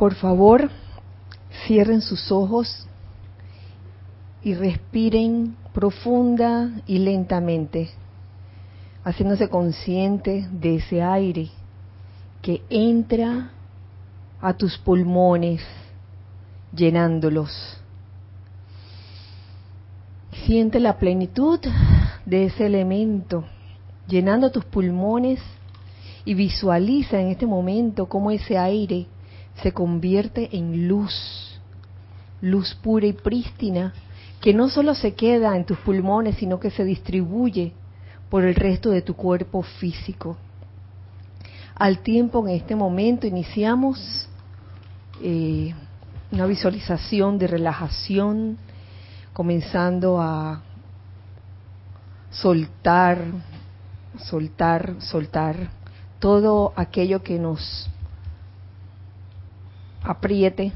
Por favor, cierren sus ojos y respiren profunda y lentamente, haciéndose consciente de ese aire que entra a tus pulmones, llenándolos. Siente la plenitud de ese elemento, llenando tus pulmones y visualiza en este momento cómo ese aire se convierte en luz, luz pura y prístina, que no solo se queda en tus pulmones, sino que se distribuye por el resto de tu cuerpo físico. Al tiempo en este momento iniciamos eh, una visualización de relajación, comenzando a soltar, soltar, soltar todo aquello que nos apriete,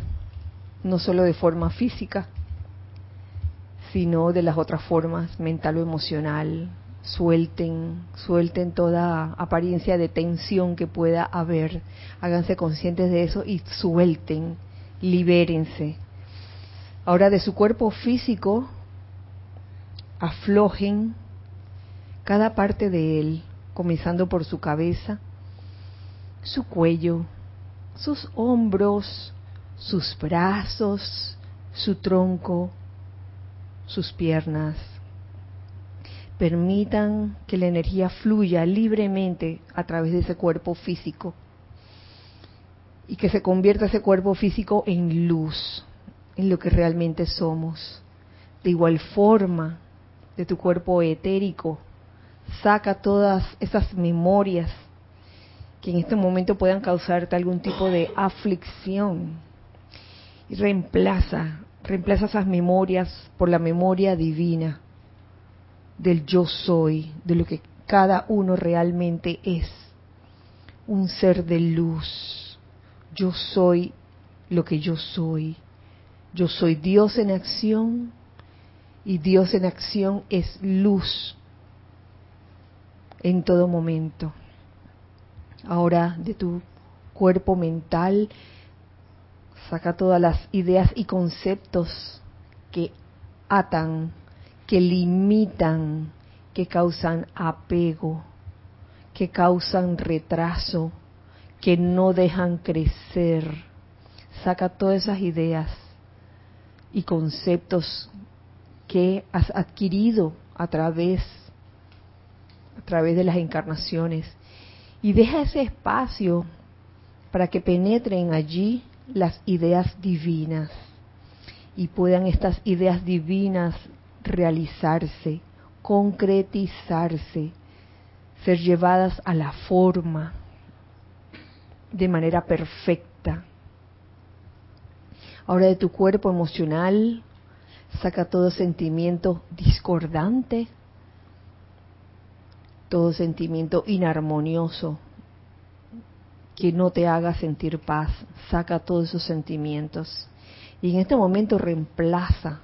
no solo de forma física, sino de las otras formas, mental o emocional. Suelten, suelten toda apariencia de tensión que pueda haber. Háganse conscientes de eso y suelten, libérense. Ahora de su cuerpo físico, aflojen cada parte de él, comenzando por su cabeza, su cuello, sus hombros, sus brazos, su tronco, sus piernas. Permitan que la energía fluya libremente a través de ese cuerpo físico y que se convierta ese cuerpo físico en luz, en lo que realmente somos. De igual forma, de tu cuerpo etérico, saca todas esas memorias que en este momento puedan causarte algún tipo de aflicción y reemplaza, reemplaza esas memorias por la memoria divina del yo soy, de lo que cada uno realmente es, un ser de luz. Yo soy lo que yo soy. Yo soy Dios en acción y Dios en acción es luz en todo momento. Ahora de tu cuerpo mental, saca todas las ideas y conceptos que atan, que limitan, que causan apego, que causan retraso, que no dejan crecer. Saca todas esas ideas y conceptos que has adquirido a través a través de las encarnaciones y deja ese espacio para que penetren allí las ideas divinas y puedan estas ideas divinas realizarse, concretizarse, ser llevadas a la forma de manera perfecta. Ahora de tu cuerpo emocional, saca todo sentimiento discordante, todo sentimiento inarmonioso que no te haga sentir paz. Saca todos esos sentimientos. Y en este momento reemplaza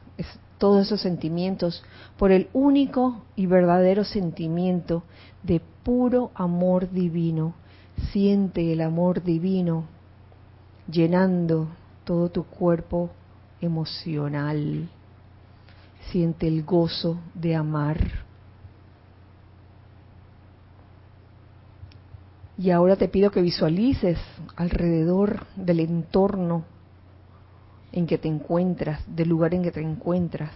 todos esos sentimientos por el único y verdadero sentimiento de puro amor divino. Siente el amor divino llenando todo tu cuerpo emocional. Siente el gozo de amar. Y ahora te pido que visualices alrededor del entorno en que te encuentras, del lugar en que te encuentras,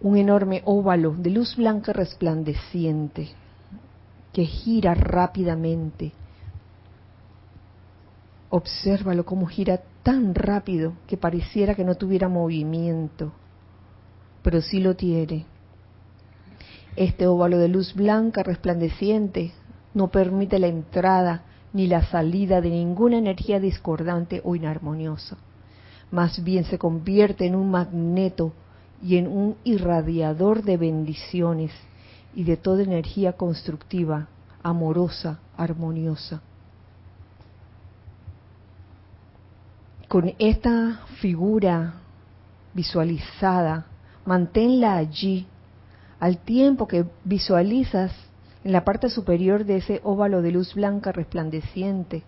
un enorme óvalo de luz blanca resplandeciente que gira rápidamente Obsérvalo cómo gira tan rápido que pareciera que no tuviera movimiento, pero sí lo tiene. Este óvalo de luz blanca resplandeciente no permite la entrada ni la salida de ninguna energía discordante o inarmoniosa. Más bien se convierte en un magneto y en un irradiador de bendiciones y de toda energía constructiva, amorosa, armoniosa. con esta figura visualizada, manténla allí al tiempo que visualizas en la parte superior de ese óvalo de luz blanca resplandeciente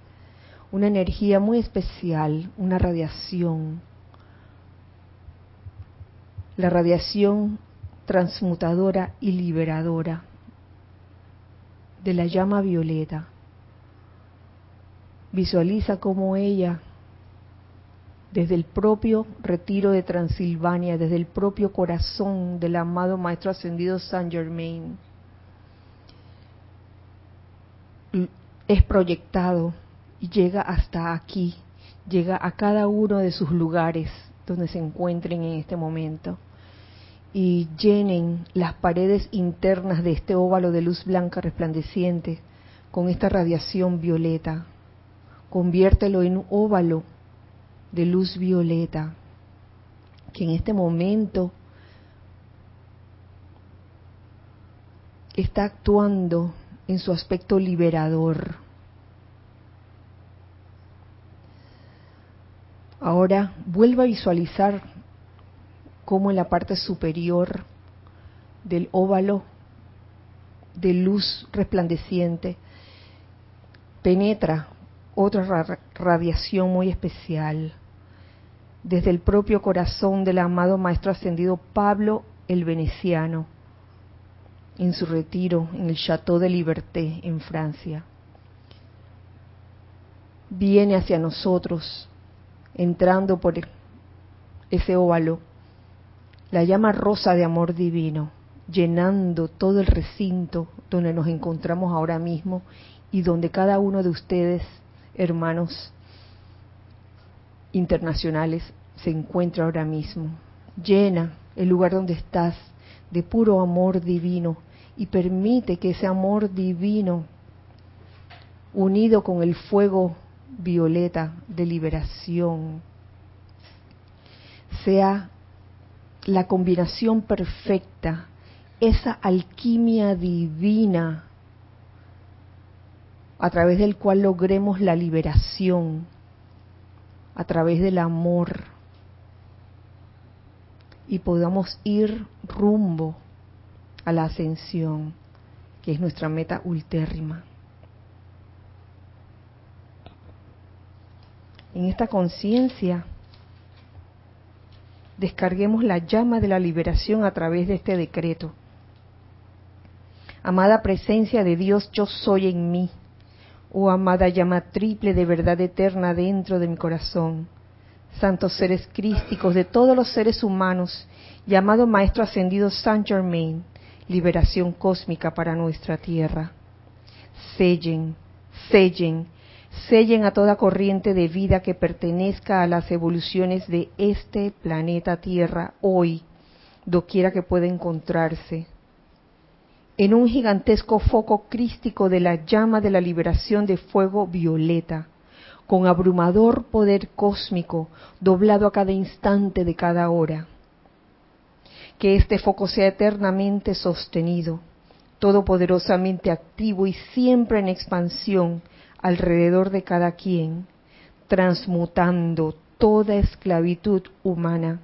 una energía muy especial, una radiación. La radiación transmutadora y liberadora de la llama violeta. Visualiza cómo ella, desde el propio retiro de Transilvania, desde el propio corazón del amado Maestro Ascendido Saint Germain, es proyectado y llega hasta aquí, llega a cada uno de sus lugares donde se encuentren en este momento y llenen las paredes internas de este óvalo de luz blanca resplandeciente con esta radiación violeta. Conviértelo en un óvalo de luz violeta que en este momento está actuando en su aspecto liberador. Ahora vuelva a visualizar cómo en la parte superior del óvalo de luz resplandeciente penetra otra radiación muy especial desde el propio corazón del amado Maestro Ascendido Pablo el Veneciano en su retiro en el Château de Liberté en Francia. Viene hacia nosotros, entrando por ese óvalo, la llama rosa de amor divino, llenando todo el recinto donde nos encontramos ahora mismo y donde cada uno de ustedes, hermanos internacionales, se encuentra ahora mismo. Llena el lugar donde estás de puro amor divino y permite que ese amor divino, unido con el fuego violeta de liberación, sea la combinación perfecta, esa alquimia divina a través del cual logremos la liberación, a través del amor, y podamos ir rumbo a la ascensión, que es nuestra meta ultérrima. En esta conciencia, descarguemos la llama de la liberación a través de este decreto. Amada presencia de Dios, yo soy en mí. Oh amada llama triple de verdad eterna dentro de mi corazón. Santos seres crísticos de todos los seres humanos, llamado Maestro Ascendido Saint Germain, liberación cósmica para nuestra tierra. Sellen, sellen, sellen a toda corriente de vida que pertenezca a las evoluciones de este planeta Tierra hoy, doquiera que pueda encontrarse, en un gigantesco foco crístico de la llama de la liberación de fuego violeta, con abrumador poder cósmico doblado a cada instante de cada hora que este foco sea eternamente sostenido, todopoderosamente activo y siempre en expansión alrededor de cada quien, transmutando toda esclavitud humana,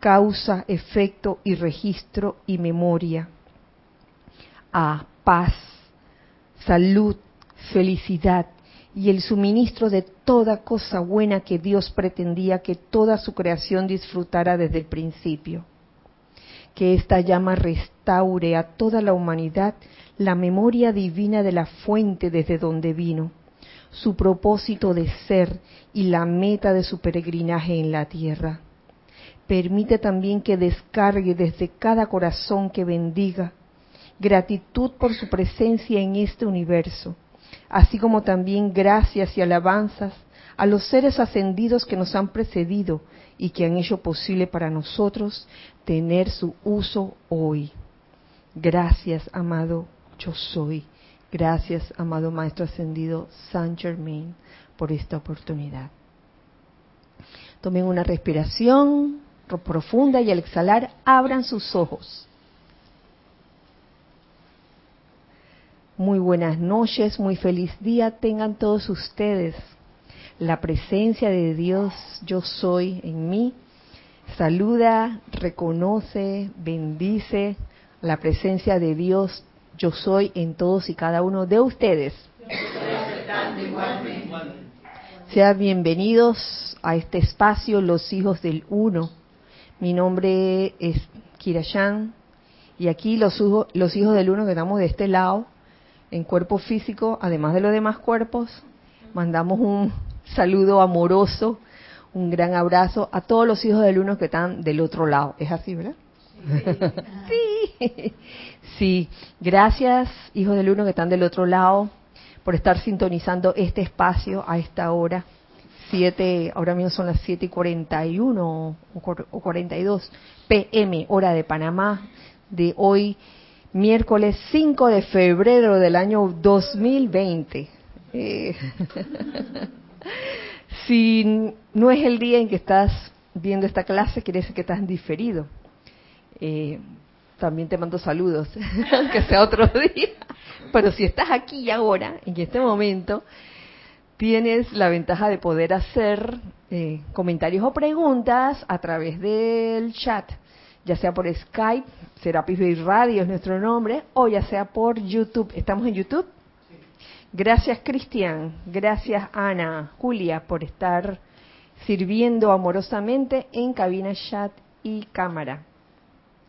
causa, efecto y registro y memoria, a paz, salud, felicidad y el suministro de toda cosa buena que Dios pretendía que toda su creación disfrutara desde el principio que esta llama restaure a toda la humanidad la memoria divina de la fuente desde donde vino, su propósito de ser y la meta de su peregrinaje en la tierra. Permite también que descargue desde cada corazón que bendiga gratitud por su presencia en este universo, así como también gracias y alabanzas a los seres ascendidos que nos han precedido y que han hecho posible para nosotros tener su uso hoy. Gracias, amado yo soy. Gracias, amado Maestro Ascendido Saint Germain, por esta oportunidad. Tomen una respiración profunda y al exhalar abran sus ojos. Muy buenas noches, muy feliz día tengan todos ustedes la presencia de Dios yo soy en mí, saluda, reconoce, bendice la presencia de Dios yo soy en todos y cada uno de ustedes. Sean bienvenidos a este espacio, los hijos del uno. Mi nombre es Kirashan y aquí los, los hijos del uno que estamos de este lado, en cuerpo físico, además de los demás cuerpos, mandamos un saludo amoroso, un gran abrazo a todos los hijos del uno que están del otro lado. ¿Es así, verdad? Sí. sí. Gracias, hijos del uno que están del otro lado, por estar sintonizando este espacio a esta hora. Siete, ahora mismo son las 7 y 41 o 42 pm, hora de Panamá, de hoy, miércoles 5 de febrero del año 2020. Eh, si no es el día en que estás viendo esta clase, quiere decir que estás diferido. Eh, también te mando saludos, aunque sea otro día. Pero si estás aquí y ahora, en este momento, tienes la ventaja de poder hacer eh, comentarios o preguntas a través del chat, ya sea por Skype, Serapis Bay Radio es nuestro nombre, o ya sea por YouTube. ¿Estamos en YouTube? Gracias Cristian, gracias Ana, Julia por estar sirviendo amorosamente en cabina chat y cámara.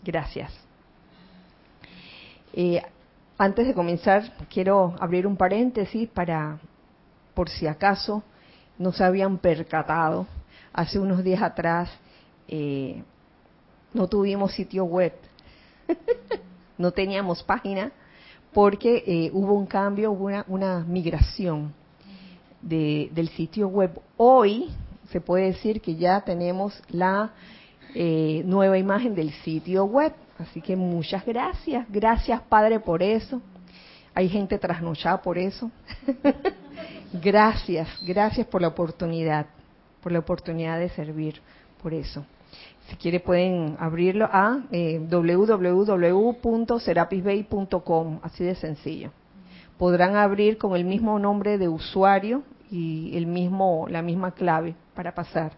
Gracias. Eh, antes de comenzar, quiero abrir un paréntesis para, por si acaso no se habían percatado, hace unos días atrás eh, no tuvimos sitio web, no teníamos página porque eh, hubo un cambio, hubo una, migración del sitio web. Hoy se puede decir que ya tenemos la eh, nueva imagen del sitio web. Así que muchas gracias, gracias Padre por eso. Hay gente trasnochada por eso. gracias, gracias por la oportunidad, por la oportunidad de servir por eso. Si quiere pueden abrirlo a eh, así de sencillo. Podrán abrir con el mismo nombre de usuario y el mismo, la misma clave para pasar.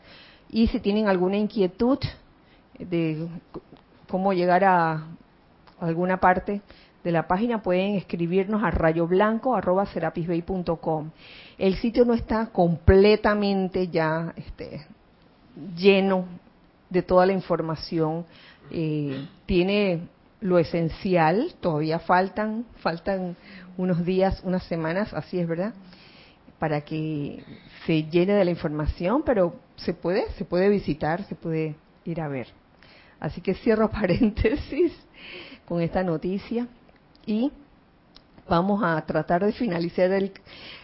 Y si tienen alguna inquietud de cómo llegar a alguna parte de la página, pueden escribirnos a rayoblanco.com. El sitio no está completamente ya este, lleno de toda la información. Eh, tiene lo esencial, todavía faltan, faltan unos días, unas semanas, así es verdad, para que se llene de la información, pero se puede, se puede visitar, se puede ir a ver. Así que cierro paréntesis con esta noticia y vamos a tratar de finalizar el,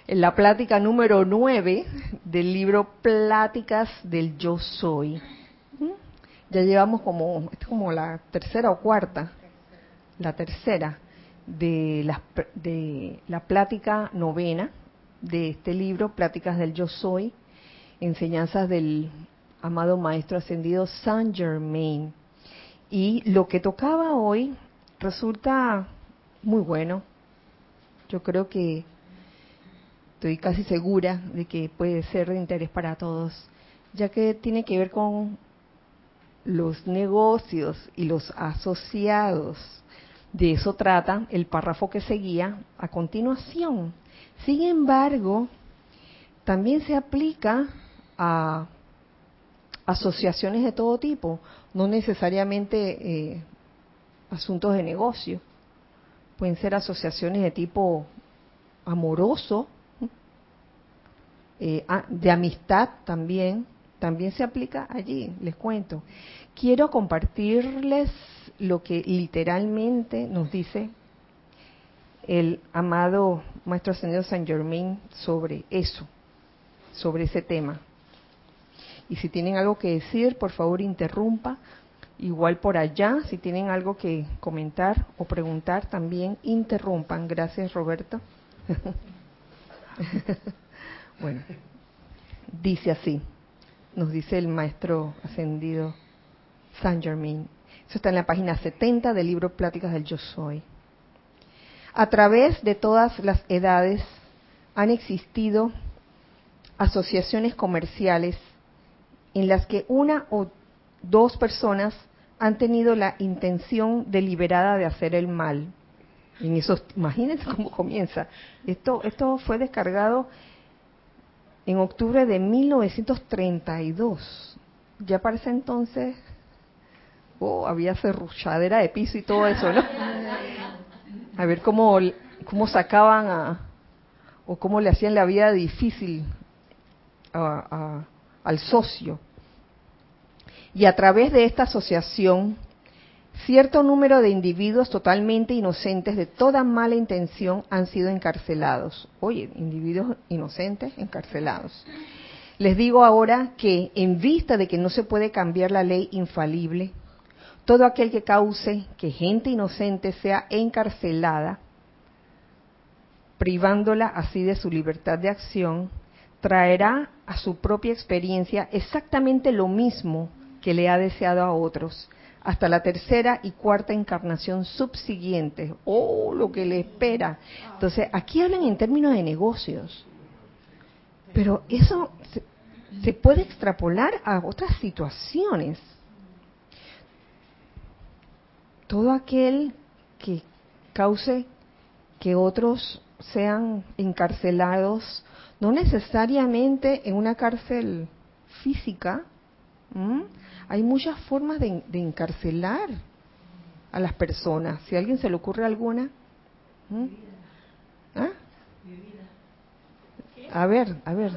la plática número 9 del libro Pláticas del Yo Soy. Ya llevamos como, es como la tercera o cuarta, la tercera de la, de la plática novena de este libro, Pláticas del Yo Soy, enseñanzas del amado Maestro Ascendido Saint Germain. Y lo que tocaba hoy resulta muy bueno. Yo creo que estoy casi segura de que puede ser de interés para todos, ya que tiene que ver con los negocios y los asociados. De eso trata el párrafo que seguía a continuación. Sin embargo, también se aplica a asociaciones de todo tipo, no necesariamente eh, asuntos de negocio. Pueden ser asociaciones de tipo amoroso, eh, de amistad también, también se aplica allí, les cuento. Quiero compartirles lo que literalmente nos dice el amado Maestro Ascendido San Germain sobre eso, sobre ese tema. Y si tienen algo que decir, por favor interrumpa. Igual por allá, si tienen algo que comentar o preguntar, también interrumpan. Gracias, Roberto. bueno, dice así nos dice el maestro ascendido Saint Germain. Eso está en la página 70 del libro Pláticas del Yo Soy. A través de todas las edades han existido asociaciones comerciales en las que una o dos personas han tenido la intención deliberada de hacer el mal. En esos, imagínense cómo comienza. Esto, esto fue descargado en octubre de 1932. Ya para ese entonces oh, había cerruchadera de piso y todo eso, ¿no? A ver cómo, cómo sacaban a, o cómo le hacían la vida difícil al socio. Y a través de esta asociación, cierto número de individuos totalmente inocentes de toda mala intención han sido encarcelados. Oye, individuos inocentes encarcelados. Les digo ahora que en vista de que no se puede cambiar la ley infalible, todo aquel que cause que gente inocente sea encarcelada, privándola así de su libertad de acción, traerá a su propia experiencia exactamente lo mismo que le ha deseado a otros, hasta la tercera y cuarta encarnación subsiguiente. Oh, lo que le espera. Entonces, aquí hablan en términos de negocios. Pero eso se, se puede extrapolar a otras situaciones. Todo aquel que cause que otros sean encarcelados, no necesariamente en una cárcel física, hay muchas formas de, encarcelar a las personas. Si a alguien se le ocurre alguna. ¿Ah? A ver, a ver.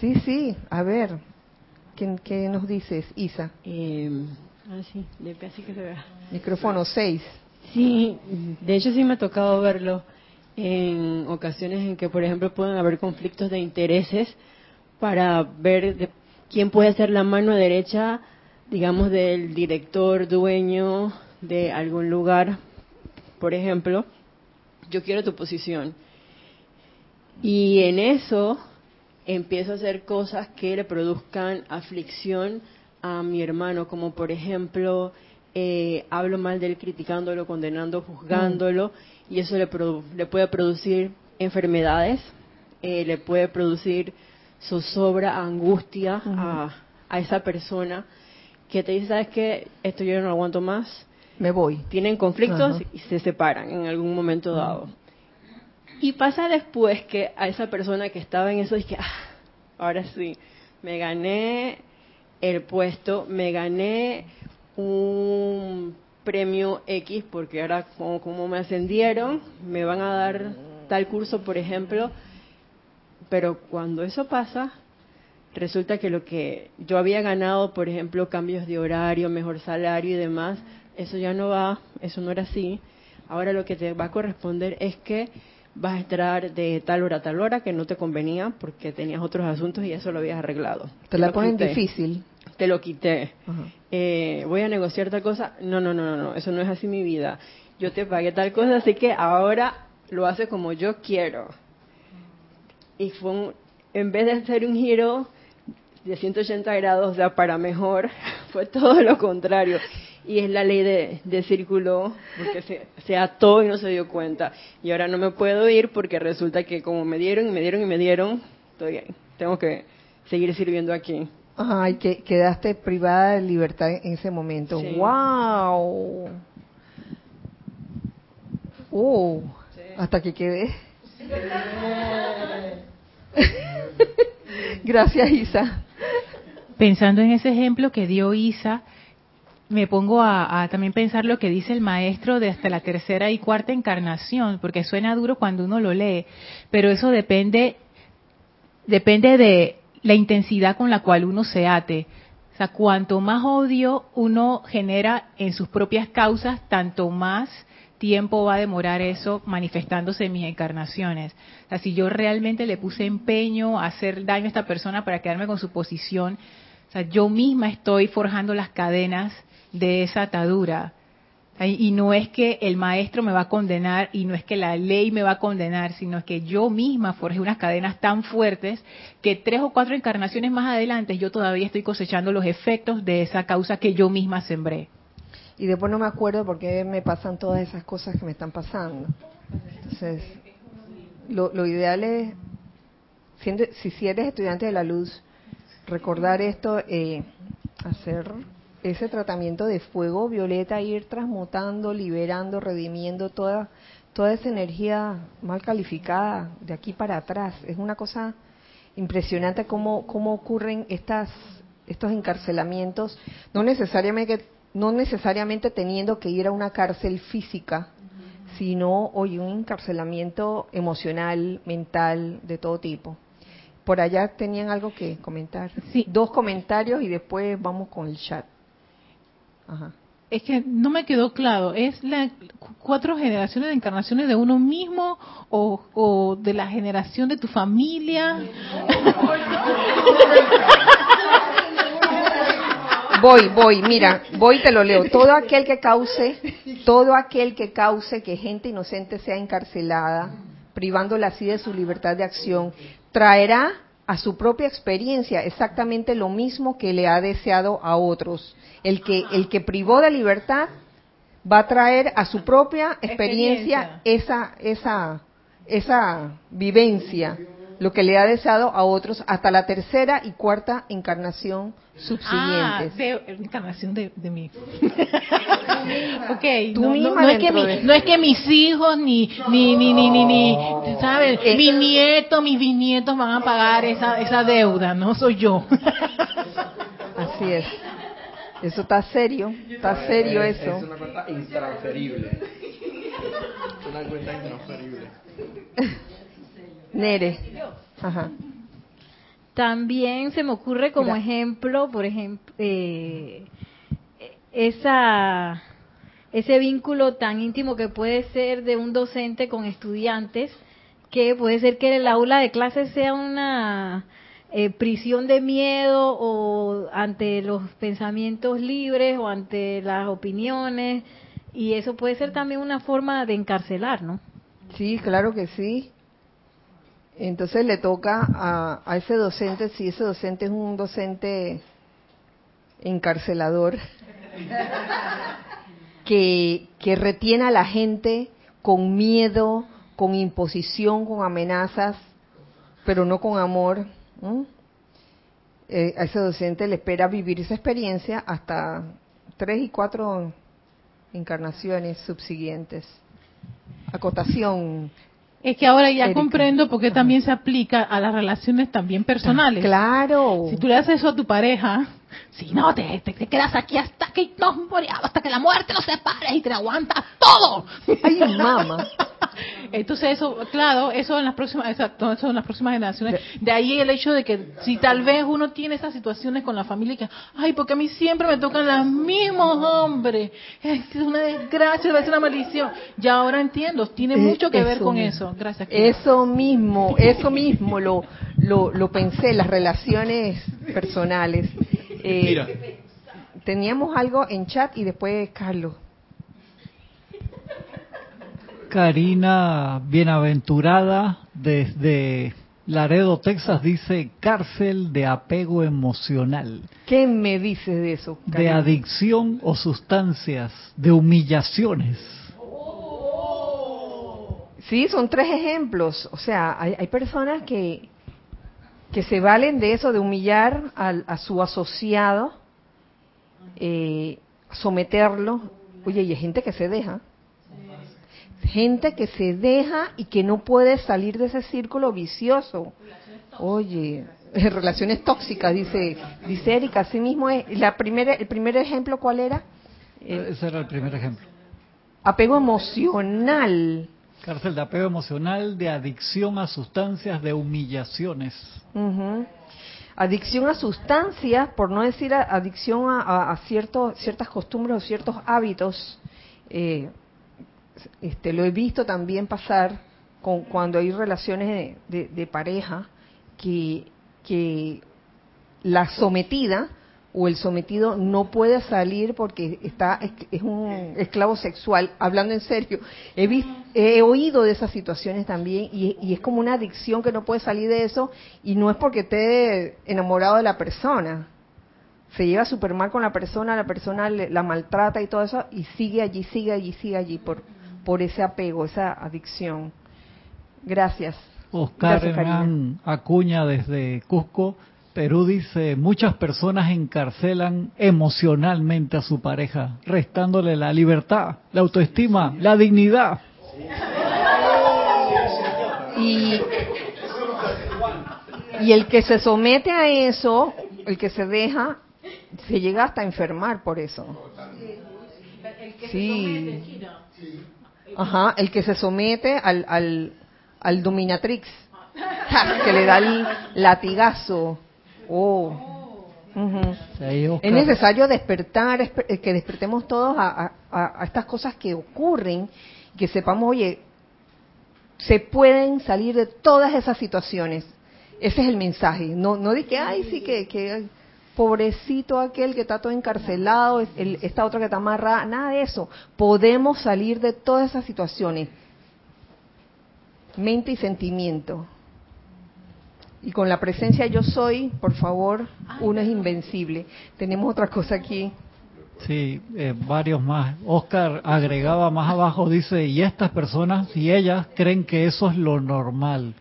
Sí, sí, a ver. ¿Qué, nos dices, Isa? Eh, ah, sí, así que se vea. Micrófono 6. Sí, de hecho sí me ha tocado verlo en ocasiones en que, por ejemplo, pueden haber conflictos de intereses para ver de quién puede ser la mano derecha, digamos, del director, dueño de algún lugar. Por ejemplo, yo quiero tu posición. Y en eso empiezo a hacer cosas que le produzcan aflicción a mi hermano, como por ejemplo, eh, hablo mal de él criticándolo, condenando, juzgándolo, y eso le, le puede producir enfermedades, eh, le puede producir zozobra, angustia a, a, esa persona que te dice, ¿sabes qué? Esto yo no aguanto más. Me voy. Tienen conflictos y se separan en algún momento dado. Y pasa después que a esa persona que estaba en eso dice, ah, ahora sí, me gané el puesto, me gané un premio X porque ahora como, como me ascendieron, me van a dar tal curso, por ejemplo, pero cuando eso pasa, resulta que lo que yo había ganado, por ejemplo, cambios de horario, mejor salario y demás, eso ya no va, eso no era así. Ahora lo que te va a corresponder es que vas a entrar de tal hora a tal hora que no te convenía porque tenías otros asuntos y eso lo habías arreglado. Te, la ponen difícil. Te lo quité. Eh, voy a negociar tal cosa. No, no, no, no, no, eso no es así mi vida. Yo te pagué tal cosa, así que ahora lo haces como yo quiero y fue en vez de hacer un giro de 180 grados, ya para mejor, fue todo lo contrario. Y es la ley de, círculo, porque se, se, ató y no se dio cuenta. Y ahora no me puedo ir porque resulta que como me dieron y me dieron y me dieron, estoy tengo que seguir sirviendo aquí. Ay, que quedaste privada de libertad en ese momento. ¡Wow! ¡Oh! Hasta que quedé. Gracias, Isa. Pensando en ese ejemplo que dio Isa, me pongo a, también pensar lo que dice el maestro de hasta la tercera y cuarta encarnación, porque suena duro cuando uno lo lee, pero eso depende, depende de la intensidad con la cual uno se ate. O sea, cuanto más odio uno genera en sus propias causas, tanto más tiempo va a demorar eso manifestándose en mis encarnaciones. O sea, si yo realmente le puse empeño a hacer daño a esta persona para quedarme con su posición, o sea, yo misma estoy forjando las cadenas de esa atadura. Y no es que el maestro me va a condenar y no es que la ley me va a condenar, sino que yo misma forjé unas cadenas tan fuertes que tres o cuatro encarnaciones más adelante yo todavía estoy cosechando los efectos de esa causa que yo misma sembré y después no me acuerdo por qué me pasan todas esas cosas que me están pasando. Entonces, lo, ideal es, si, si eres estudiante de la luz, recordar esto, eh, hacer ese tratamiento de fuego violeta, ir transmutando, liberando, redimiendo todas toda esa energía mal calificada de aquí para atrás. Es una cosa impresionante cómo, cómo ocurren estas, estos encarcelamientos, no necesariamente, no necesariamente teniendo que ir a una cárcel física, sino hoy un encarcelamiento emocional, mental, de todo tipo. Por allá tenían algo que comentar. Sí. Dos comentarios y después vamos con el chat. Ajá. Es que no me quedó claro, ¿es la cuatro generaciones de encarnaciones de uno mismo o, o de la generación de tu familia? Voy, voy, mira, voy y te lo leo. Todo aquel que cause, todo aquel que cause que gente inocente sea encarcelada, privándola así de su libertad de acción, traerá a su propia experiencia exactamente lo mismo que le ha deseado a otros. El que, el que privó de libertad va a traer a su propia experiencia, esa, esa, esa vivencia, lo que le ha deseado a otros hasta la tercera y cuarta encarnación Ah, subsiguientes. de, encarnación de, de mí. ok, Tú no, no- misma no es que mi- de- no es que mis hijos ni ni ni ni ni, ni ¿sabes? Eh. mis nietos, mis bisnietos van a pagar esa esa deuda, no soy yo. Así es. Eso está serio, está serio Es- eso. Es una cuenta intransferible. Es una cuenta intransferible. Nere. Ajá. También se me ocurre como Mira. ejemplo, por ejemplo, eh, esa ese vínculo tan íntimo que puede ser de un docente con estudiantes, que puede ser que el aula de clases sea una eh, prisión de miedo o ante los pensamientos libres o ante las opiniones, y eso puede ser también una forma de encarcelar, ¿no? Sí, claro que sí. Entonces le toca a, a ese docente, si ese docente es un docente encarcelador, que, que retiene a la gente con miedo, con imposición, con amenazas, pero no con amor. Eh, a ese docente le espera vivir esa experiencia hasta tres y cuatro encarnaciones subsiguientes. Acotación. Es que ahora ya Erika. comprendo por qué también se aplica a las relaciones también personales. Claro. Si tú le haces eso a tu pareja, si no, te, te, te quedas aquí hasta que nos hasta que la muerte nos separe y te aguantas todo. Ay, mamá. Entonces eso, claro, eso en las próximas, exacto, eso en las próximas generaciones. De ahí el hecho de que si tal vez uno tiene esas situaciones con la familia que, ay, porque a mí siempre me tocan los mismos hombres, es una desgracia, es una maldición. Ya ahora entiendo, tiene Eh, mucho que ver con mismo. eso. Gracias. Kira. Eso mismo, eso mismo lo, lo, lo pensé, las relaciones personales. Eh, Mira, teníamos algo en chat y después Carlos. Karina Bienaventurada desde Laredo, Texas, dice cárcel de apego emocional, ¿Qué me dices de eso? de adicción o sustancias, de humillaciones. Sí, son tres ejemplos. O sea, hay, hay personas que, que se valen de eso, de humillar al- a, su asociado, eh, someterlo. Oye, y hay gente que se deja. Gente que se deja y que no puede salir de ese círculo vicioso. Oye, relaciones tóxicas, dice, dice Erika, así mismo es. La primera, el primer ejemplo, ¿cuál era? Eh, Ese era el primer ejemplo. apego emocional. Cárcel de apego emocional, de adicción a sustancias, de humillaciones. Adicción a sustancias, por no decir adicción a, a- a ciertos, ciertas costumbres o ciertos hábitos. eh, este, lo he visto también pasar con, cuando hay relaciones de, de- de pareja que, que la sometida o el sometido no puede salir porque está es, un esclavo sexual. Hablando en serio, he, vis- he oído de esas situaciones también y, y es como una adicción que no puede salir de eso y no es porque esté enamorado de la persona. Se lleva súper mal con la persona, la persona le- la maltrata y todo eso y sigue allí, sigue allí, sigue allí por, por ese apego, esa adicción. Gracias. Oscar Gracias. Hernán Acuña desde Cusco, Perú dice, muchas personas encarcelan emocionalmente a su pareja, restándole la libertad, la autoestima, la dignidad. Y, y el que se somete a eso, el que se deja, se llega hasta a enfermar por eso. Sí. Ajá, el que se somete al, al, al dominatrix, que le da el latigazo. Oh. Es necesario despertar, esper- eh, que despertemos todos a, a- a estas cosas que ocurren, que sepamos, oye, se pueden salir de todas esas situaciones. Ese es el mensaje. No, no de que, ay, sí, que, que pobrecito aquel que está todo encarcelado, es- el- esta otra que está amarrada, nada de eso. Podemos salir de todas esas situaciones. Mente y sentimiento. Y con la presencia yo soy, por favor, uno es invencible. Tenemos otra cosa aquí. Sí, eh, varios más. Oscar agregaba más abajo, dice, y estas personas y ellas creen que eso es lo normal.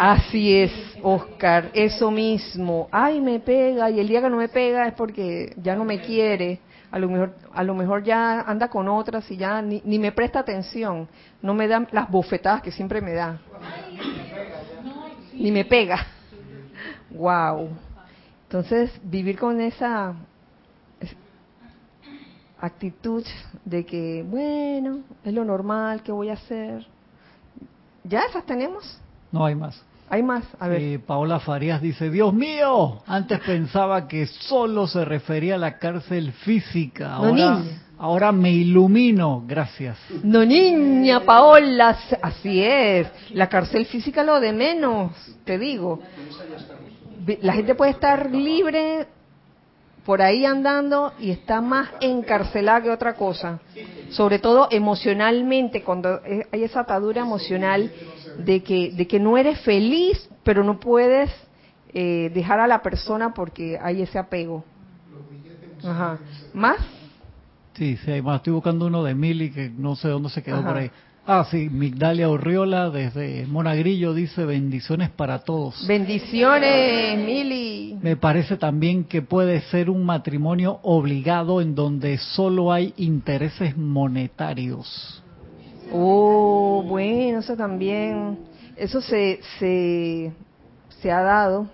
Así es, Oscar, eso mismo. Ay, me pega y el día que no me pega es porque ya no me quiere. A lo mejor, a lo mejor ya anda con otras y ya ni, ni me presta atención. No me dan las bofetadas que siempre me da. Ni me pega. Wow. Entonces, vivir con esa es- actitud de que, bueno, es lo normal, ¿qué voy a hacer? ¿Ya esas tenemos? No hay más. Hay más, a ver. Eh, Paola Farías dice, Dios mío, antes pensaba que solo se refería a la cárcel física. Ahora, ahora me ilumino. Gracias. No, niña Paola, así es. La cárcel física lo de menos, te digo. La gente puede estar libre por ahí andando y está más encarcelada que otra cosa. Sobre todo emocionalmente, cuando eh, hay esa atadura emocional de que, de que no eres feliz, pero no puedes eh, dejar a la persona porque hay ese apego. Ajá. ¿Más? Sí, sí, hay más. Estoy buscando uno de Mili que no sé dónde se quedó Ajá. por ahí. Ah, sí, Migdalia Urriola desde Monagrillo dice bendiciones para todos. Bendiciones, Mili. Me parece también que puede ser un matrimonio obligado en donde solo hay intereses monetarios. Oh, bueno, eso también, eso se, se, se ha dado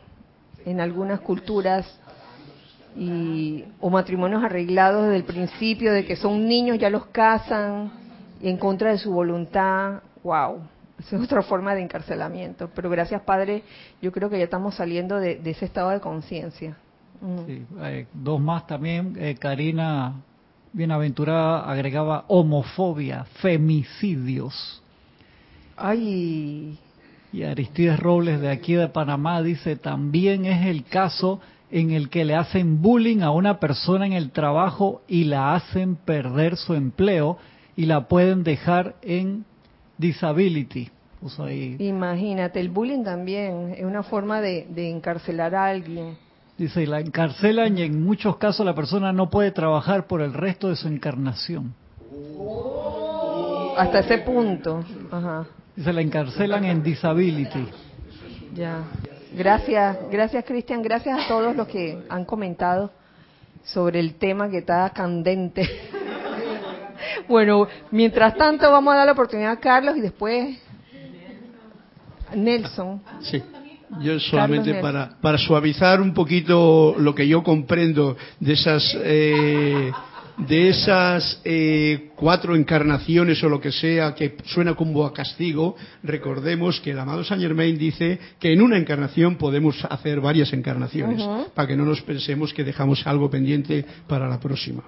en algunas culturas y, o matrimonios arreglados desde el principio, de que son niños, ya los casan en contra de su voluntad. Wow, esa es otra forma de encarcelamiento. Pero gracias, Padre, yo creo que ya estamos saliendo de, de ese estado de conciencia. Mm. Sí, eh, dos más también. eh, Karina Bienaventurada agregaba homofobia, femicidios. Ay, Y Aristides Robles de aquí de Panamá dice, también es el caso en el que le hacen bullying a una persona en el trabajo y la hacen perder su empleo y la pueden dejar en disability. Imagínate, el bullying también es una forma de, de encarcelar a alguien. Dice, y la encarcelan y en muchos casos la persona no puede trabajar por el resto de su encarnación. Hasta ese punto. Ajá. Dice, la encarcelan en disability. Ya. Gracias, gracias Cristian, gracias a todos los que han comentado sobre el tema que está candente. bueno, mientras tanto vamos a dar la oportunidad a Carlos y después Nelson. Sí. Yo solamente para, para suavizar un poquito lo que yo comprendo de esas eh, de esas eh, cuatro encarnaciones o lo que sea que suena como a castigo, recordemos que el amado Saint Germain dice que en una encarnación podemos hacer varias encarnaciones, para que no nos pensemos que dejamos algo pendiente para la próxima.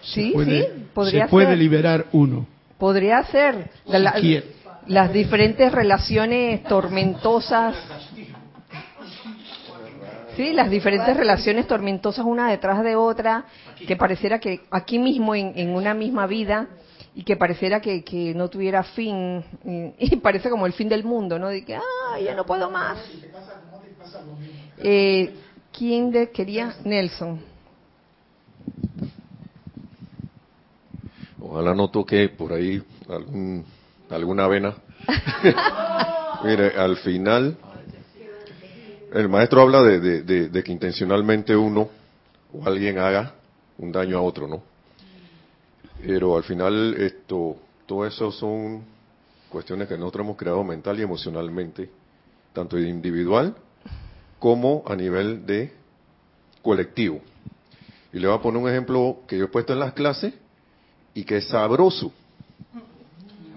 Sí, puede, sí, podría se puede ser. liberar uno. Podría ser la- la- quiere. las diferentes relaciones tormentosas. Sí, las diferentes relaciones tormentosas una detrás de otra, que pareciera que aquí mismo en, en una misma vida y que pareciera que, que no tuviera fin y, y parece como el fin del mundo, ¿no? De que, ah, ya no puedo más. Eh, ¿Quién de quería? Nelson. Ojalá no toque por ahí algún, alguna vena. Mire, al final, el maestro habla de, de- que intencionalmente uno o alguien haga un daño a otro, ¿no? Pero al final, esto, todo eso son cuestiones que nosotros hemos creado mental y emocionalmente, tanto individual como a nivel de colectivo. Y le voy a poner un ejemplo que yo he puesto en las clases y que es sabroso.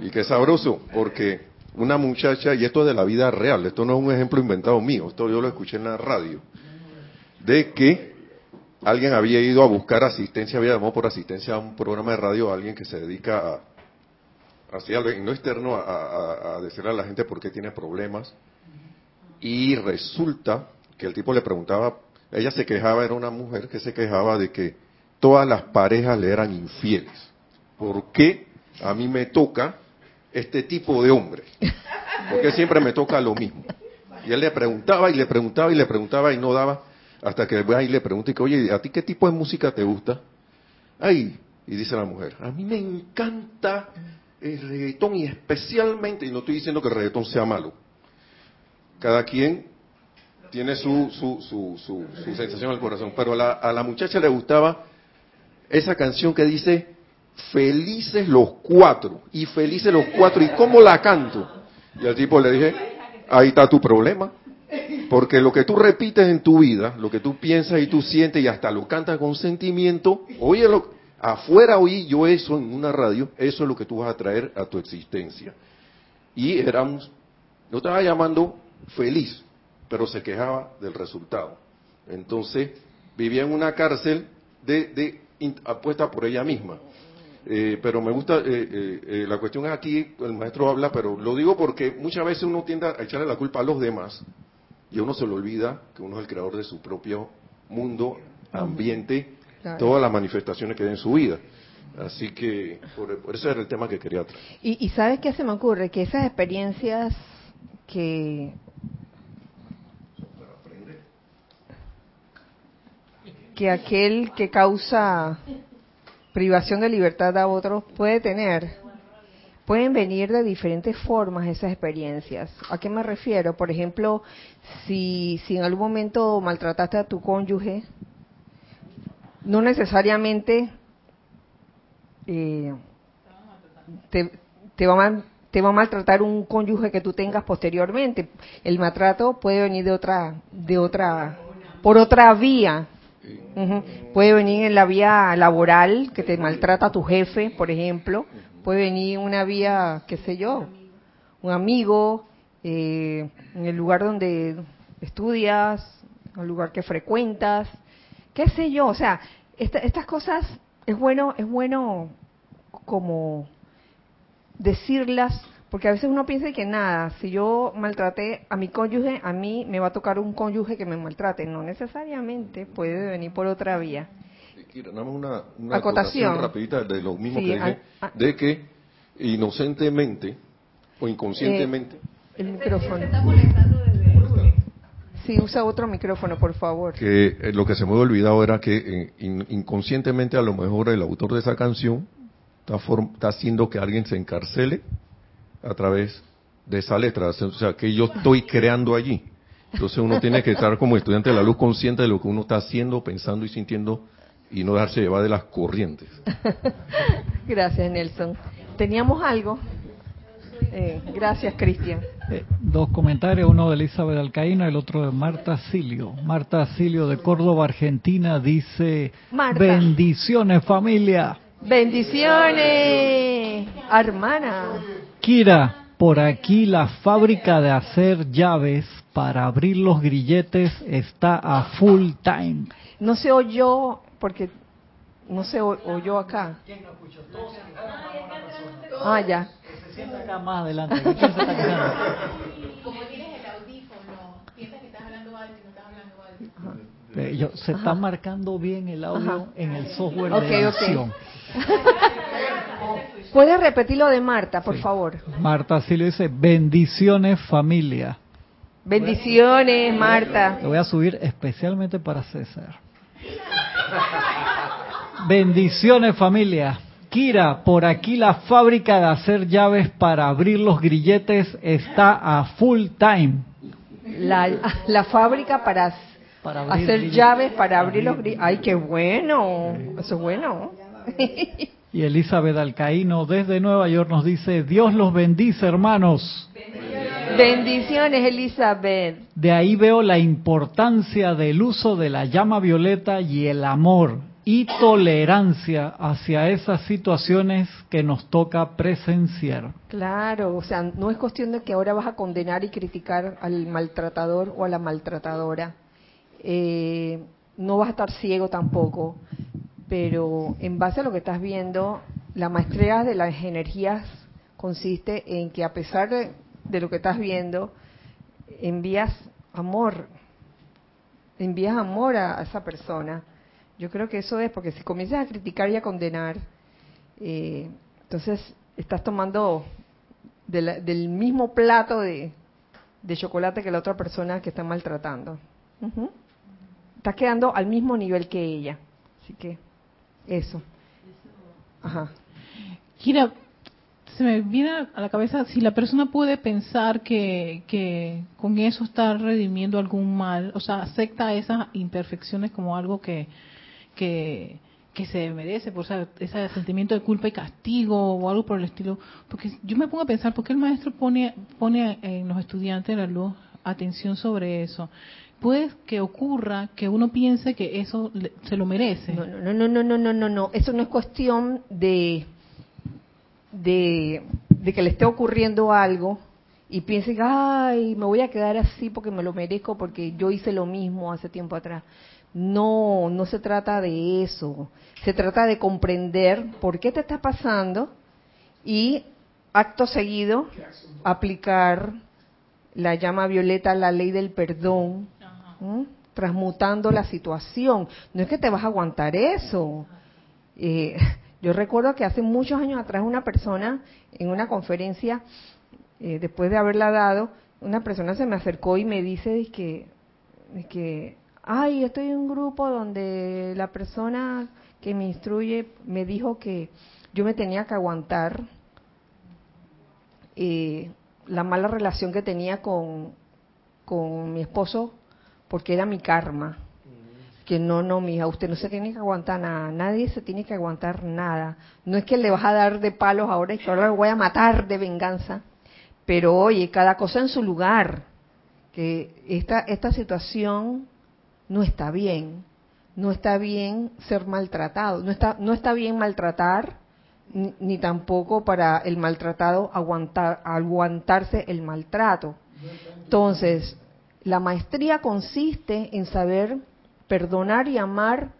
Y que es sabroso, porque una muchacha, y esto es de la vida real, esto no es un ejemplo inventado mío, esto yo lo escuché en la radio, de que alguien había ido a buscar asistencia, había llamado por asistencia a un programa de radio a alguien que se dedica a, algo no externo, a, a, a decirle a la gente por qué tiene problemas. Y resulta que el tipo le preguntaba, ella se quejaba, era una mujer que se quejaba de que todas las parejas le eran infieles. ¿Por qué a mí me toca este tipo de hombre? Porque siempre me toca lo mismo. Y él le preguntaba y le preguntaba y le preguntaba y no daba, hasta que va y le pregunta y que, oye, ¿a ti qué tipo de música te gusta? Ay, y dice la mujer, a mí me encanta el reggaetón y especialmente, y no estoy diciendo que el reggaetón sea malo, cada quien tiene su, su, su, su, su sensación al corazón, pero a la, a la muchacha le gustaba esa canción que dice, felices los cuatro, y felices los cuatro, ¿y cómo la canto? Y al tipo le dije, ahí está tu problema, porque lo que tú repites en tu vida, lo que tú piensas y tú sientes y hasta lo cantas con sentimiento, oye, lo, afuera oí yo eso en una radio, eso es lo que tú vas a traer a tu existencia. Y éramos, yo estaba llamando feliz, pero se quejaba del resultado. Entonces, vivía en una cárcel de, de apuesta por ella misma. Eh, pero me gusta, eh, eh, eh, la cuestión es aquí, el maestro habla, pero lo digo porque muchas veces uno tiende a echarle la culpa a los demás y a uno se le olvida que uno es el creador de su propio mundo, ambiente, Claro. todas las manifestaciones que hay en su vida. Así que por, por ese era el tema que quería traer. Y, y sabes qué se me ocurre, que esas experiencias que que aquel que causa privación de libertad a otros puede tener, pueden venir de diferentes formas esas experiencias. ¿A qué me refiero? Por ejemplo, si, si en algún momento maltrataste a tu cónyuge, no necesariamente eh, te, va a te va a maltratar un cónyuge que tú tengas posteriormente. El maltrato puede venir de otra, de otra, por otra vía. Ujú. Puede venir en la vía laboral, que te maltrata tu jefe, por ejemplo. Puede venir una vía, qué sé yo, un amigo, eh, en el lugar donde estudias, el lugar que frecuentas, qué sé yo. O sea, esta- estas cosas es bueno, es bueno como decirlas, porque a veces uno piensa que nada, si yo maltraté a mi cónyuge, a mí me va a tocar un cónyuge que me maltrate. No necesariamente, puede venir por otra vía. Y Kira, nada más una, una Acotación. acotación rapidita de lo mismo Sí, que dije, de que inocentemente o inconscientemente, El micrófono. Sí, usa otro micrófono, por favor. que eh, lo que se me había olvidado era que eh, in- inconscientemente a lo mejor el autor de esa canción está, form- está haciendo que alguien se encarcele a través de esa letra, o sea, que yo estoy creando allí. Entonces uno tiene que estar como estudiante de la luz consciente de lo que uno está haciendo, pensando y sintiendo y no dejarse llevar de las corrientes. Gracias, Nelson. ¿Teníamos algo? Eh, gracias, Cristian. Eh, dos comentarios, uno de Elizabeth Alcaíno, el otro de Marta Silio. Marta Silio de Córdoba, Argentina, dice, Marta. bendiciones familia. Bendiciones, hermana. Kira, por aquí la fábrica de hacer llaves para abrir los grilletes está a full time. No se oyó, porque no se oyó acá. Ah, ya. Se sienta acá más adelante. ¿quién se está quejando? Eh, yo- se está marcando bien el audio Ajá. en el software de ok. edición. ¿Puedes repetir lo de Marta, por favor? Marta Silio dice, bendiciones familia. Bendiciones, Marta. Lo voy a subir especialmente para César. Bendiciones familia. Kira, por aquí la fábrica de hacer llaves para abrir los grilletes está a full time. La, la fábrica para, Para abrir hacer llaves, para abrir los gri- ¡Ay, qué bueno! Eso es bueno. Y Elizabeth Alcaíno desde Nueva York nos dice, Dios los bendice hermanos. Bendiciones, Elizabeth. De ahí veo la importancia del uso de la llama violeta y el amor y tolerancia hacia esas situaciones que nos toca presenciar. Claro, o sea, no es cuestión de que ahora vas a condenar y criticar al maltratador o a la maltratadora. Eh, no vas a estar ciego tampoco, pero en base a lo que estás viendo, la maestría de las energías consiste en que a pesar de, lo que estás viendo, envías amor, envías amor a, esa persona. Yo creo que eso es, porque si comienzas a criticar y a condenar, eh, entonces estás tomando de la- del mismo plato de, chocolate que la otra persona que está maltratando. Estás quedando al mismo nivel que ella. Así que, eso. Ajá. Kira, se me viene a la cabeza si la persona puede pensar que, que con eso está redimiendo algún mal, o sea, acepta esas imperfecciones como algo que, que, se merece, por esa- ese sentimiento de culpa y castigo o algo por el estilo. Porque yo me pongo a pensar, ¿por qué el maestro pone, pone en los estudiantes de la luz atención sobre eso? Puede que ocurra que uno piense que eso se lo merece. No, no, no, no, no, no, no, no. Eso no es cuestión de, de, de que le esté ocurriendo algo y piense, ay, me voy a quedar así porque me lo merezco, porque yo hice lo mismo hace tiempo atrás. No, no se trata de eso. Se trata de comprender por qué te está pasando y acto seguido aplicar la llama violeta, la ley del perdón, transmutando la situación. No es que te vas a aguantar eso. Eh, yo recuerdo que hace muchos años atrás una persona en una conferencia, eh, después de haberla dado, una persona se me acercó y me dice de que, de que, ay, estoy en un grupo donde la persona que me instruye me dijo que yo me tenía que aguantar eh, la mala relación que tenía con, con mi esposo porque era mi karma. Que no, no, mija, usted no se tiene que aguantar nada, nadie se tiene que aguantar nada. No es que le vas a dar de palos ahora y que ahora lo voy a matar de venganza, pero oye, cada cosa en su lugar. Que esta, esta situación no está bien, no está bien ser maltratado, no está, no está bien maltratar, ni, ni tampoco para el maltratado aguantar, aguantarse el maltrato. Entonces, la maestría consiste en saber perdonar y amar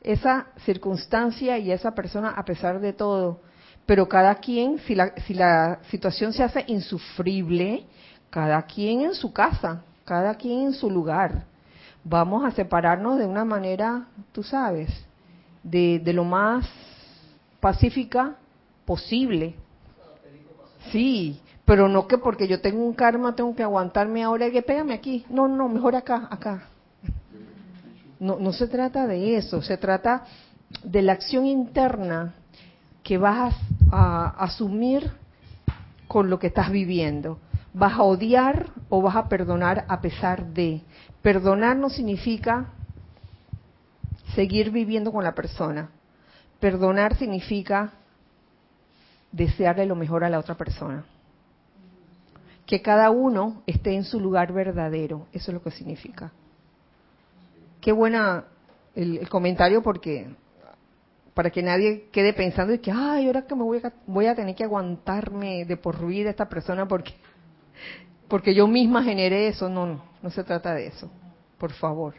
esa circunstancia y esa persona a pesar de todo. Pero cada quien, si la, si la situación se hace insufrible, cada quien en su casa, cada quien en su lugar. Vamos a separarnos de una manera, tú sabes, de, de lo más pacífica posible. Sí, pero no que porque yo tengo un karma tengo que aguantarme ahora y que pégame aquí. No, no, mejor acá, acá. No, no se trata de eso, se trata de la acción interna que vas a, a asumir con lo que estás viviendo. ¿Vas a odiar o vas a perdonar a pesar de? Perdonar no significa seguir viviendo con la persona. Perdonar significa desearle lo mejor a la otra persona. Que cada uno esté en su lugar verdadero, eso es lo que significa. Qué buena el, el comentario porque para que nadie quede pensando y que, ay, ahora que me voy a, voy a tener que aguantarme de por vida a esta persona porque, porque yo misma generé eso. No, no, no se trata de eso. Por favor.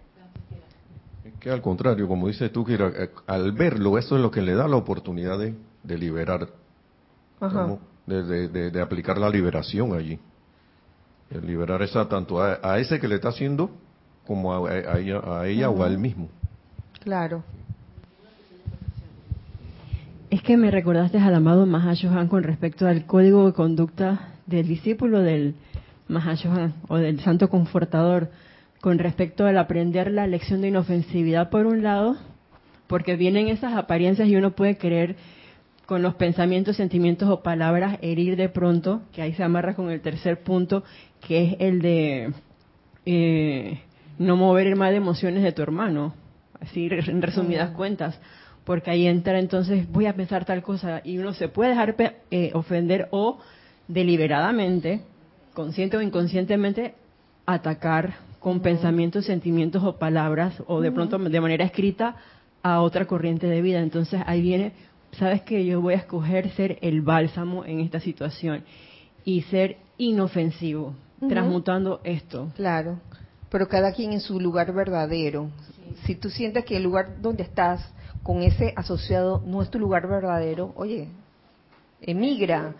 Es que al contrario, como dices tú, Kira, eh, al verlo, eso es lo que le da la oportunidad de, de liberar, Ajá. de- de aplicar la liberación allí. Liberar esa tanto a, a ese que le está haciendo como a, a ella, a ella o a él mismo. Claro. Es que me recordaste al amado Mahashohan con respecto al código de conducta del discípulo del Mahashohan o del Santo Confortador con respecto al aprender la lección de inofensividad por un lado, porque vienen esas apariencias y uno puede querer con los pensamientos, sentimientos o palabras herir de pronto, que ahí se amarra con el tercer punto, que es el de eh, no mover el mal de emociones de tu hermano, así en resumidas cuentas. Porque ahí entra entonces voy a pensar tal cosa y uno se puede dejar eh, ofender o deliberadamente, consciente o inconscientemente, atacar con pensamientos, sentimientos o palabras o de pronto de manera escrita a otra corriente de vida. Entonces ahí viene, sabes que yo voy a escoger ser el bálsamo en esta situación y ser inofensivo, transmutando esto. Claro, pero cada quien en su lugar verdadero. Si tú sientes que el lugar donde estás con ese asociado no es tu lugar verdadero, oye, emigra,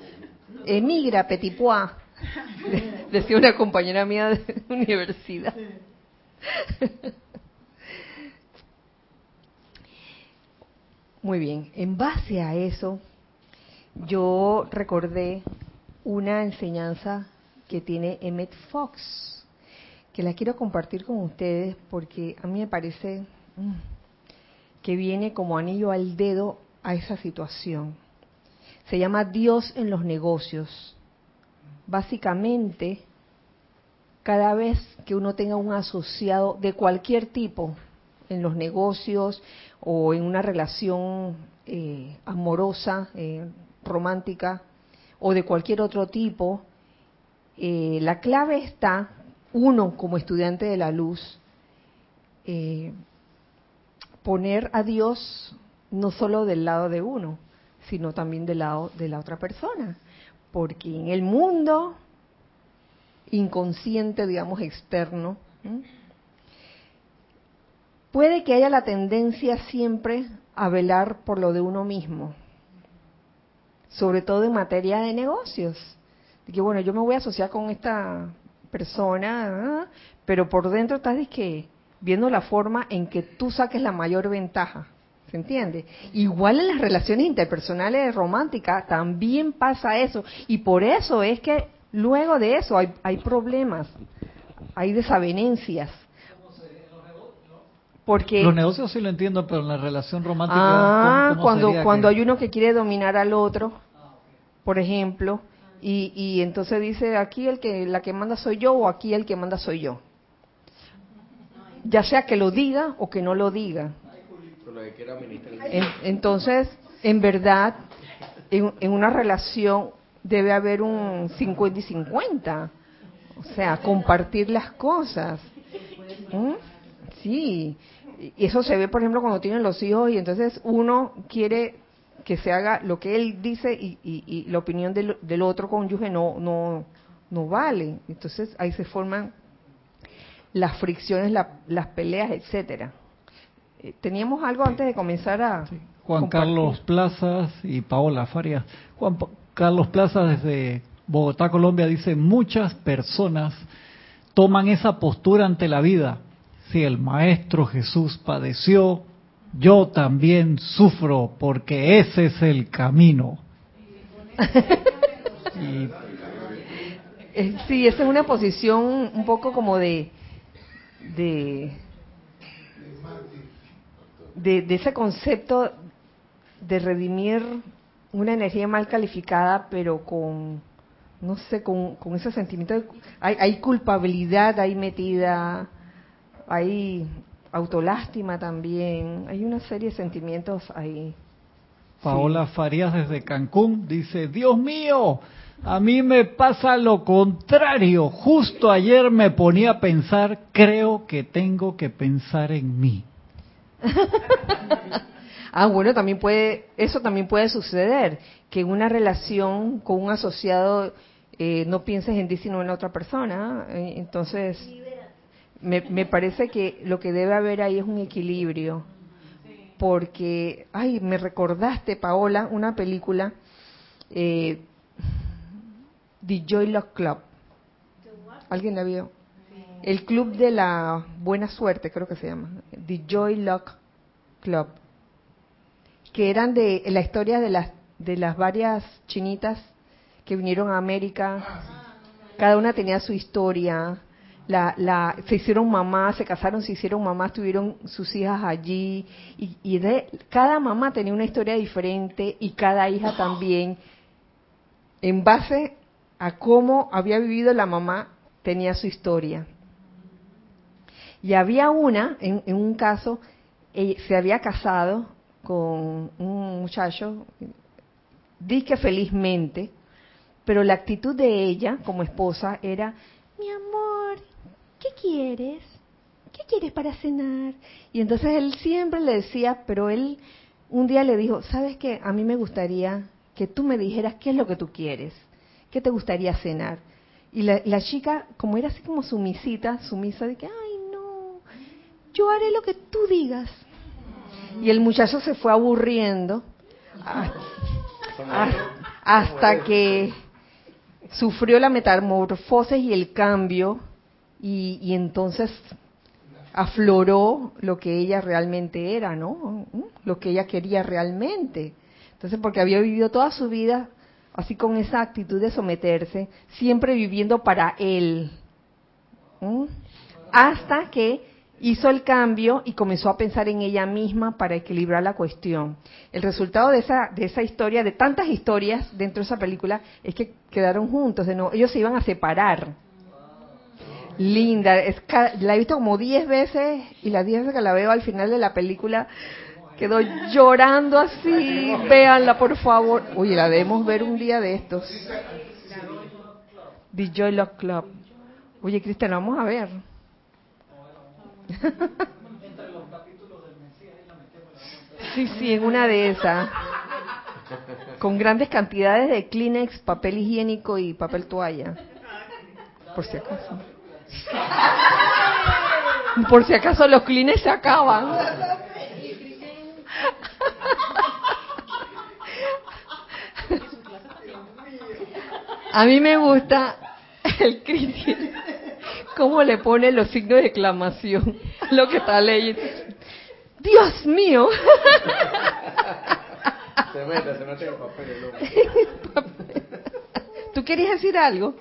emigra, petit pois, de- decía una compañera mía de universidad. Muy bien, en base a eso, yo recordé una enseñanza que tiene Emmett Fox, que la quiero compartir con ustedes porque a mí me parece mm, que viene como anillo al dedo a esa situación. Se llama Dios en los negocios. Básicamente, cada vez que uno tenga un asociado de cualquier tipo en los negocios o en una relación eh, amorosa, eh, romántica o de cualquier otro tipo, eh, la clave está, uno como estudiante de la luz, eh, poner a Dios no solo del lado de uno, sino también del lado de la otra persona. Porque en el mundo inconsciente, digamos, externo. Puede que haya la tendencia siempre a velar por lo de uno mismo, sobre todo en materia de negocios. De que bueno, yo me voy a asociar con esta persona, ¿ah? pero por dentro estás que viendo la forma en que tú saques la mayor ventaja. ¿Se entiende? Igual en las relaciones interpersonales románticas también pasa eso. Y por eso es que luego de eso hay, hay problemas, hay desavenencias. Porque Los negocios sí lo entiendo, pero en la relación romántica. Ah, ¿cómo- cómo cuando cuando que- hay uno que quiere dominar al otro, por ejemplo, y, y entonces dice aquí el que la que manda soy yo o aquí el que manda soy yo. Ya sea que lo diga o que no lo diga. En- entonces, en verdad, en, en una relación debe haber un 50 y 50. O sea, compartir las cosas. ¿Mm? Sí, y eso se ve, por ejemplo, cuando tienen los hijos y entonces uno quiere que se haga lo que él dice y, y- y la opinión del, del otro cónyuge no, no, no vale. Entonces ahí se forman las fricciones, la- las peleas, etcétera. Eh, Teníamos algo antes de comenzar a... Juan compartir. Carlos Plazas y Paola Farias. Juan Pa- Carlos Plazas desde Bogotá, Colombia, dice, muchas personas toman esa postura ante la vida. Si el Maestro Jesús padeció, yo también sufro porque ese es el camino. Y Eh, sí, esa es una posición un poco como de, de, de, ese concepto de redimir una energía mal calificada, pero con, no sé, con, con ese sentimiento, de, hay, hay culpabilidad ahí metida, hay autolástima también, hay una serie de sentimientos ahí. Paola Farías desde Cancún dice, Dios mío, a mí me pasa lo contrario. Justo ayer me ponía a pensar, creo que tengo que pensar en mí. Ah, bueno, también puede, eso también puede suceder, que en una relación con un asociado eh, no pienses en ti sino en la otra persona. eh, Entonces, me, me parece que lo que debe haber ahí es un equilibrio. Porque, ay, me recordaste, Paola, una película, eh, The Joy Luck Club. ¿Alguien la vio? El Club de la Buena Suerte, creo que se llama. The Joy Luck Club que eran de la historia de las de las varias chinitas que vinieron a América. Cada una tenía su historia. La, la, se hicieron mamás, se casaron, se hicieron mamás, tuvieron sus hijas allí. Y, de, cada mamá tenía una historia diferente y cada hija también. En base a cómo había vivido la mamá, tenía su historia. Y había una, en, un caso, ella se había casado con un muchacho, que felizmente, pero la actitud de ella como esposa era, mi amor, ¿qué quieres? ¿Qué quieres para cenar? Y entonces él siempre le decía, pero él un día le dijo, ¿sabes qué? A mí me gustaría que tú me dijeras qué es lo que tú quieres, qué te gustaría cenar. Y la, la chica, como era así como sumisita, sumisa, de que, ay, no, yo haré lo que tú digas. Y el muchacho se fue aburriendo hasta, que sufrió la metamorfosis y el cambio y, y, entonces afloró lo que ella realmente era, ¿no? Lo que ella quería realmente. Entonces, porque había vivido toda su vida así con esa actitud de someterse, siempre viviendo para él. Hasta que hizo el cambio y comenzó a pensar en ella misma para equilibrar la cuestión. El resultado de esa, de esa historia, de tantas historias dentro de esa película, es que quedaron juntos, de no, ellos se iban a separar. Linda, la he visto como 10 veces y las 10 veces que la veo al final de la película quedó llorando así. Véanla, por favor. Uy, la debemos ver un día de estos. The Joy Love Club. Oye, Cristian, vamos a ver. Sí, sí, en una de esas. Con grandes cantidades de Kleenex, papel higiénico y papel toalla. Por si acaso. Por si acaso los Kleenex se acaban. A mí me gusta el Cristian cómo le pone los signos de exclamación a lo que está leyendo. Dios mío. Se mete, se mete el papel. ¿Tú querías decir algo?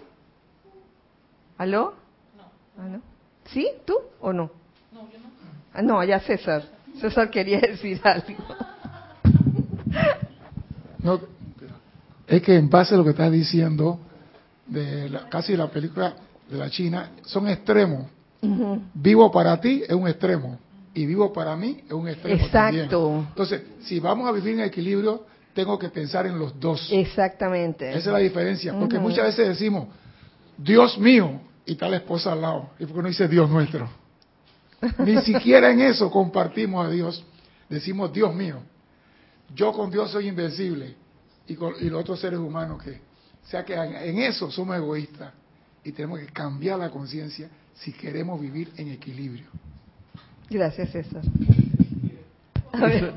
¿Aló? No. ¿Ah, no? ¿Sí? ¿Tú o no? No, yo no. Ah, no, allá César. César quería decir algo. No, es que en base a lo que estás diciendo, de casi la película de la China son extremos. Vivo para ti es un extremo y vivo para mí es un extremo. Exacto. Entonces, si vamos a vivir en equilibrio, tengo que pensar en los dos. Exactamente. Esa es la diferencia, porque muchas veces decimos, Dios mío, y la esposa al lado. ¿Y por qué no dice Dios nuestro? Ni siquiera en eso compartimos a Dios. Decimos, Dios mío, yo con Dios soy invencible y, con, y los otros seres humanos que... O sea que en eso somos egoístas y tenemos que cambiar la conciencia si queremos vivir en equilibrio. Gracias, César.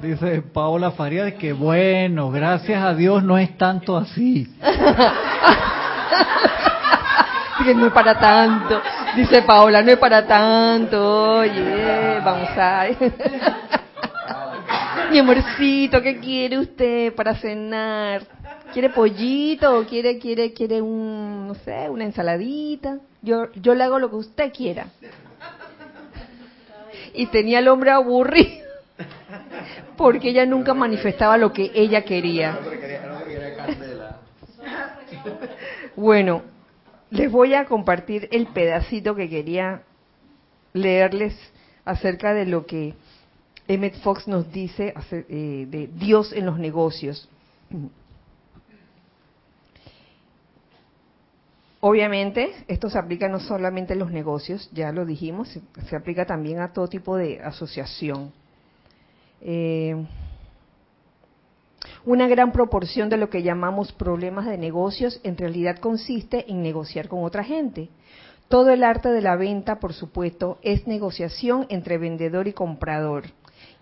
Dice, Paola Farías que bueno, gracias a Dios no es tanto así. que no es para tanto. Dice Paola, no es para tanto. Oye, vamos a... Mi amorcito, ¿qué quiere usted para cenar? ¿Quiere pollito o quiere quiere quiere un no sé, una ensaladita? Yo yo le hago lo que usted quiera. Y tenía el hombre aburrido porque ella nunca manifestaba lo que ella quería. Bueno, les voy a compartir el pedacito que quería leerles acerca de lo que Emmett Fox nos dice eh, de Dios en los negocios. Obviamente, esto se aplica no solamente en los negocios, ya lo dijimos, se, aplica también a todo tipo de asociación. Eh, una gran proporción de lo que llamamos problemas de negocios en realidad consiste en negociar con otra gente. Todo el arte de la venta, por supuesto, es negociación entre vendedor y comprador.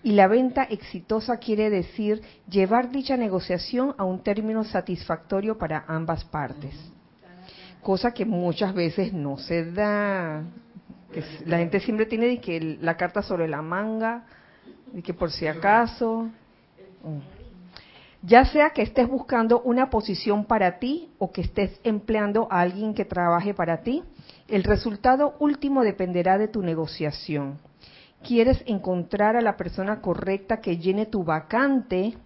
Y la venta exitosa quiere decir llevar dicha negociación a un término satisfactorio para ambas partes cosa que muchas veces no se da. La gente siempre tiene que la carta sobre la manga, y que por si acaso. Mm. Ya sea que estés buscando una posición para ti o que estés empleando a alguien que trabaje para ti, el resultado último dependerá de tu negociación. ¿Quieres encontrar a la persona correcta que llene tu vacante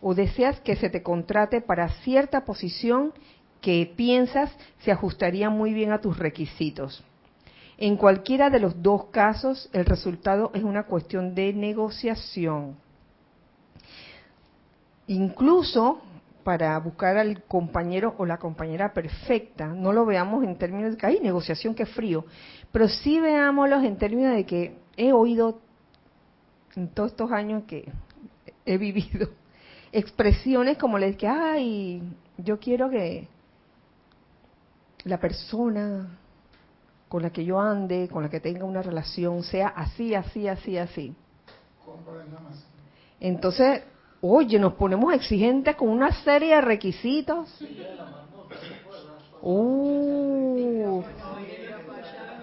o deseas que se te contrate para cierta posición que piensas se ajustaría muy bien a tus requisitos. En cualquiera de los dos casos, el resultado es una cuestión de negociación. incluso para buscar al compañero o la compañera perfecta, no lo veamos en términos de que hay negociación que frío, pero sí veámoslos en términos de que he oído en todos estos años que he vivido expresiones como les que, ay, yo quiero que la persona con la que yo ande, con la que tenga una relación, sea así, así, así, así. Entonces, oye, nos ponemos exigentes con una serie de requisitos. Uh.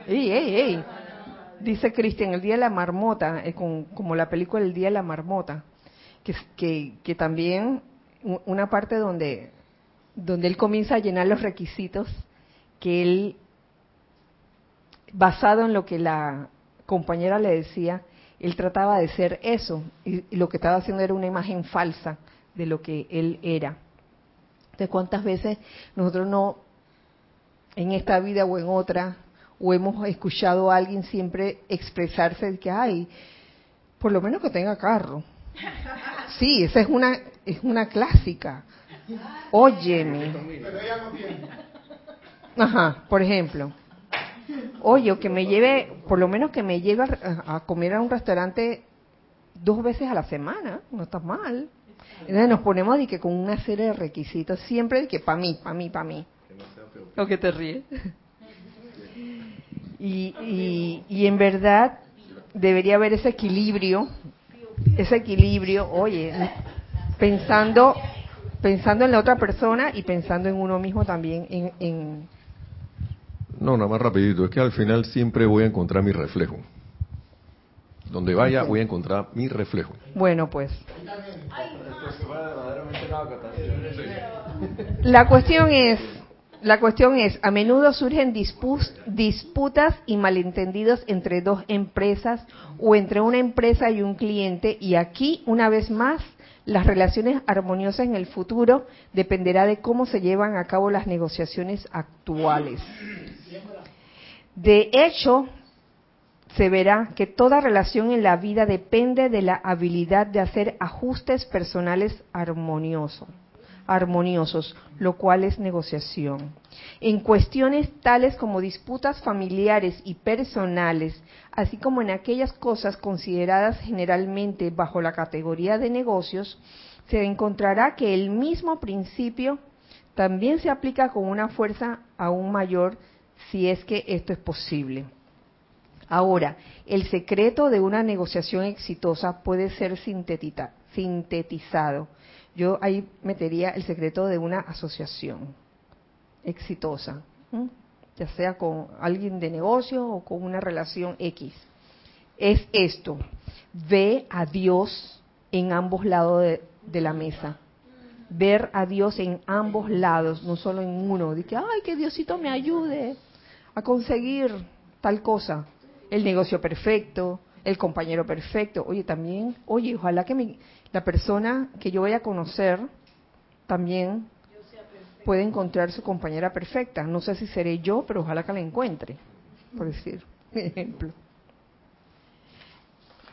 Dice Cristian, el día de la marmota, es como la película El día de la marmota, que, también una parte donde, donde él comienza a llenar los requisitos que él, basado en lo que la compañera le decía, él trataba de ser eso, y, lo que estaba haciendo era una imagen falsa de lo que él era. De cuántas veces nosotros no, en esta vida o en otra, o hemos escuchado a alguien siempre expresarse de que, ay, por lo menos que tenga carro. Sí, esa es una, es una clásica. Óyeme. Ajá, por ejemplo. Oye, o que me lleve, por lo menos que me lleve a, comer a un restaurante dos veces a la semana, no está mal. Entonces nos ponemos de que con una serie de requisitos, siempre de que para mí, para mí, para mí. O que te ríes. Y, y, y en verdad debería haber ese equilibrio, ese equilibrio, oye, pensando pensando en la otra persona y pensando en uno mismo también en, en, no, nada más rapidito. Es que al final siempre voy a encontrar mi reflejo. Donde vaya voy a encontrar mi reflejo. Bueno, pues. La cuestión es, la cuestión es, a menudo surgen disputas y malentendidos entre dos empresas o entre una empresa y un cliente y aquí, una vez más, las relaciones armoniosas en el futuro dependerá de cómo se llevan a cabo las negociaciones actuales. De hecho, se verá que toda relación en la vida depende de la habilidad de hacer ajustes personales armoniosos, armoniosos, lo cual es negociación. En cuestiones tales como disputas familiares y personales, así como en aquellas cosas consideradas generalmente bajo la categoría de negocios, se encontrará que el mismo principio también se aplica con una fuerza aún mayor si es que esto es posible. Ahora, el secreto de una negociación exitosa puede ser sintetizado. Yo ahí metería el secreto de una asociación exitosa, ya sea con alguien de negocio o con una relación X. Es esto, ve a Dios en ambos lados de, la mesa ver a Dios en ambos lados, no solo en uno. De que, ay, que Diosito me ayude a conseguir tal cosa. El negocio perfecto, el compañero perfecto. Oye, también, oye, ojalá que la persona que yo vaya a conocer también pueda encontrar su compañera perfecta. No sé si seré yo, pero ojalá que la encuentre, por decir ejemplo.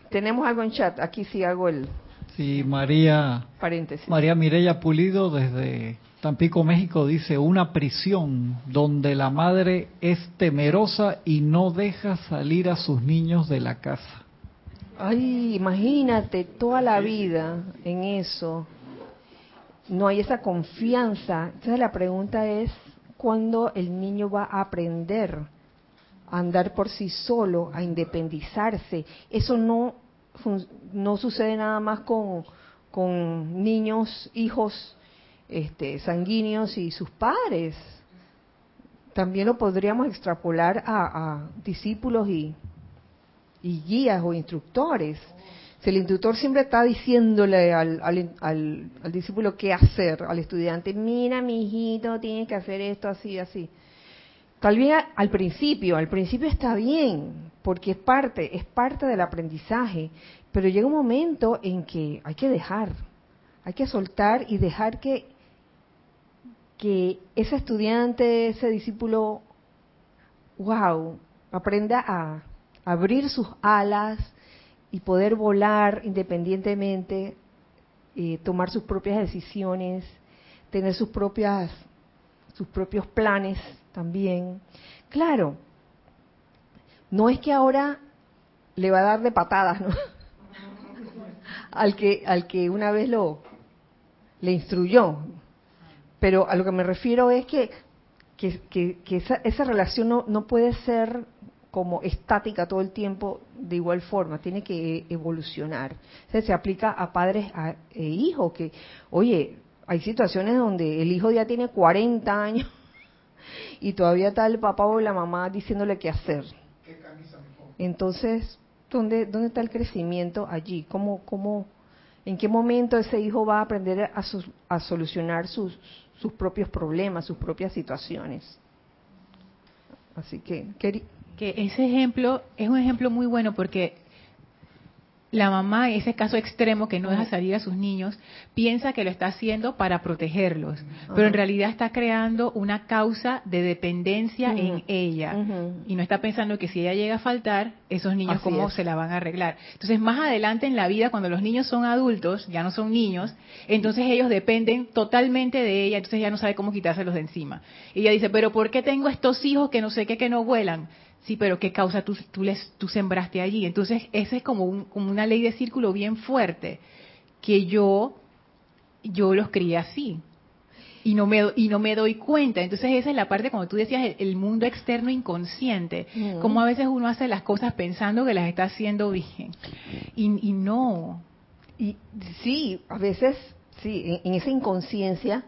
Tenemos algo en chat. Aquí sí hago el, Sí, María, Paréntesis. María Mireya Pulido desde Tampico, México dice, una prisión donde la madre es temerosa y no deja salir a sus niños de la casa. Ay, imagínate toda la vida en eso. No hay esa confianza. Entonces la pregunta es, ¿cuándo el niño va a aprender a andar por sí solo, a independizarse? Eso no no sucede nada más con, con niños, hijos este, sanguíneos y sus padres. También lo podríamos extrapolar a, discípulos y, y, guías o instructores. Si el instructor siempre está diciéndole al, al, al, discípulo qué hacer, al estudiante, mira mi hijito, tiene que hacer esto así, así. Tal vez al principio, al principio está bien, porque es parte, es parte del aprendizaje, pero llega un momento en que hay que dejar, hay que soltar y dejar que, que ese estudiante, ese discípulo, wow, aprenda a abrir sus alas y poder volar independientemente eh, tomar sus propias decisiones, tener sus propias sus propios planes también. Claro, no es que ahora le va a dar de patadas, ¿no? al que al que una vez lo le instruyó. Pero a lo que me refiero es que que, esa, esa, relación no, no puede ser como estática todo el tiempo de igual forma, tiene que evolucionar. se aplica a padres e hijos, que, oye, hay situaciones donde el hijo ya tiene 40 años y todavía está el papá o la mamá diciéndole qué hacer. Entonces, ¿dónde, ¿dónde está el crecimiento allí? ¿Cómo, cómo, ¿En qué momento ese hijo va a aprender a, a solucionar sus, sus propios problemas, sus propias situaciones? Así que, que ese ejemplo es un ejemplo muy bueno porque la mamá, en ese caso extremo que no deja salir a sus niños, piensa que lo está haciendo para protegerlos, pero en realidad está creando una causa de dependencia en ella y no está pensando que si ella llega a faltar, esos niños cómo se la van a arreglar. Entonces, más adelante en la vida, cuando los niños son adultos, ya no son niños, entonces ellos dependen totalmente de ella, entonces ya no sabe cómo quitárselos de encima. Y ella dice, pero ¿por qué tengo estos hijos que no sé qué, que no vuelan? Sí, pero ¿qué causa tú, tú, les, tú sembraste allí? Entonces, esa es como, como una ley de círculo bien fuerte, que yo, yo los crié así. Y no, me, y no me doy cuenta. Entonces esa es la parte, como tú decías, el, mundo externo inconsciente. Como a veces uno hace las cosas pensando que las está haciendo bien. Y, y no. Y sí, a veces, sí, en, en esa inconsciencia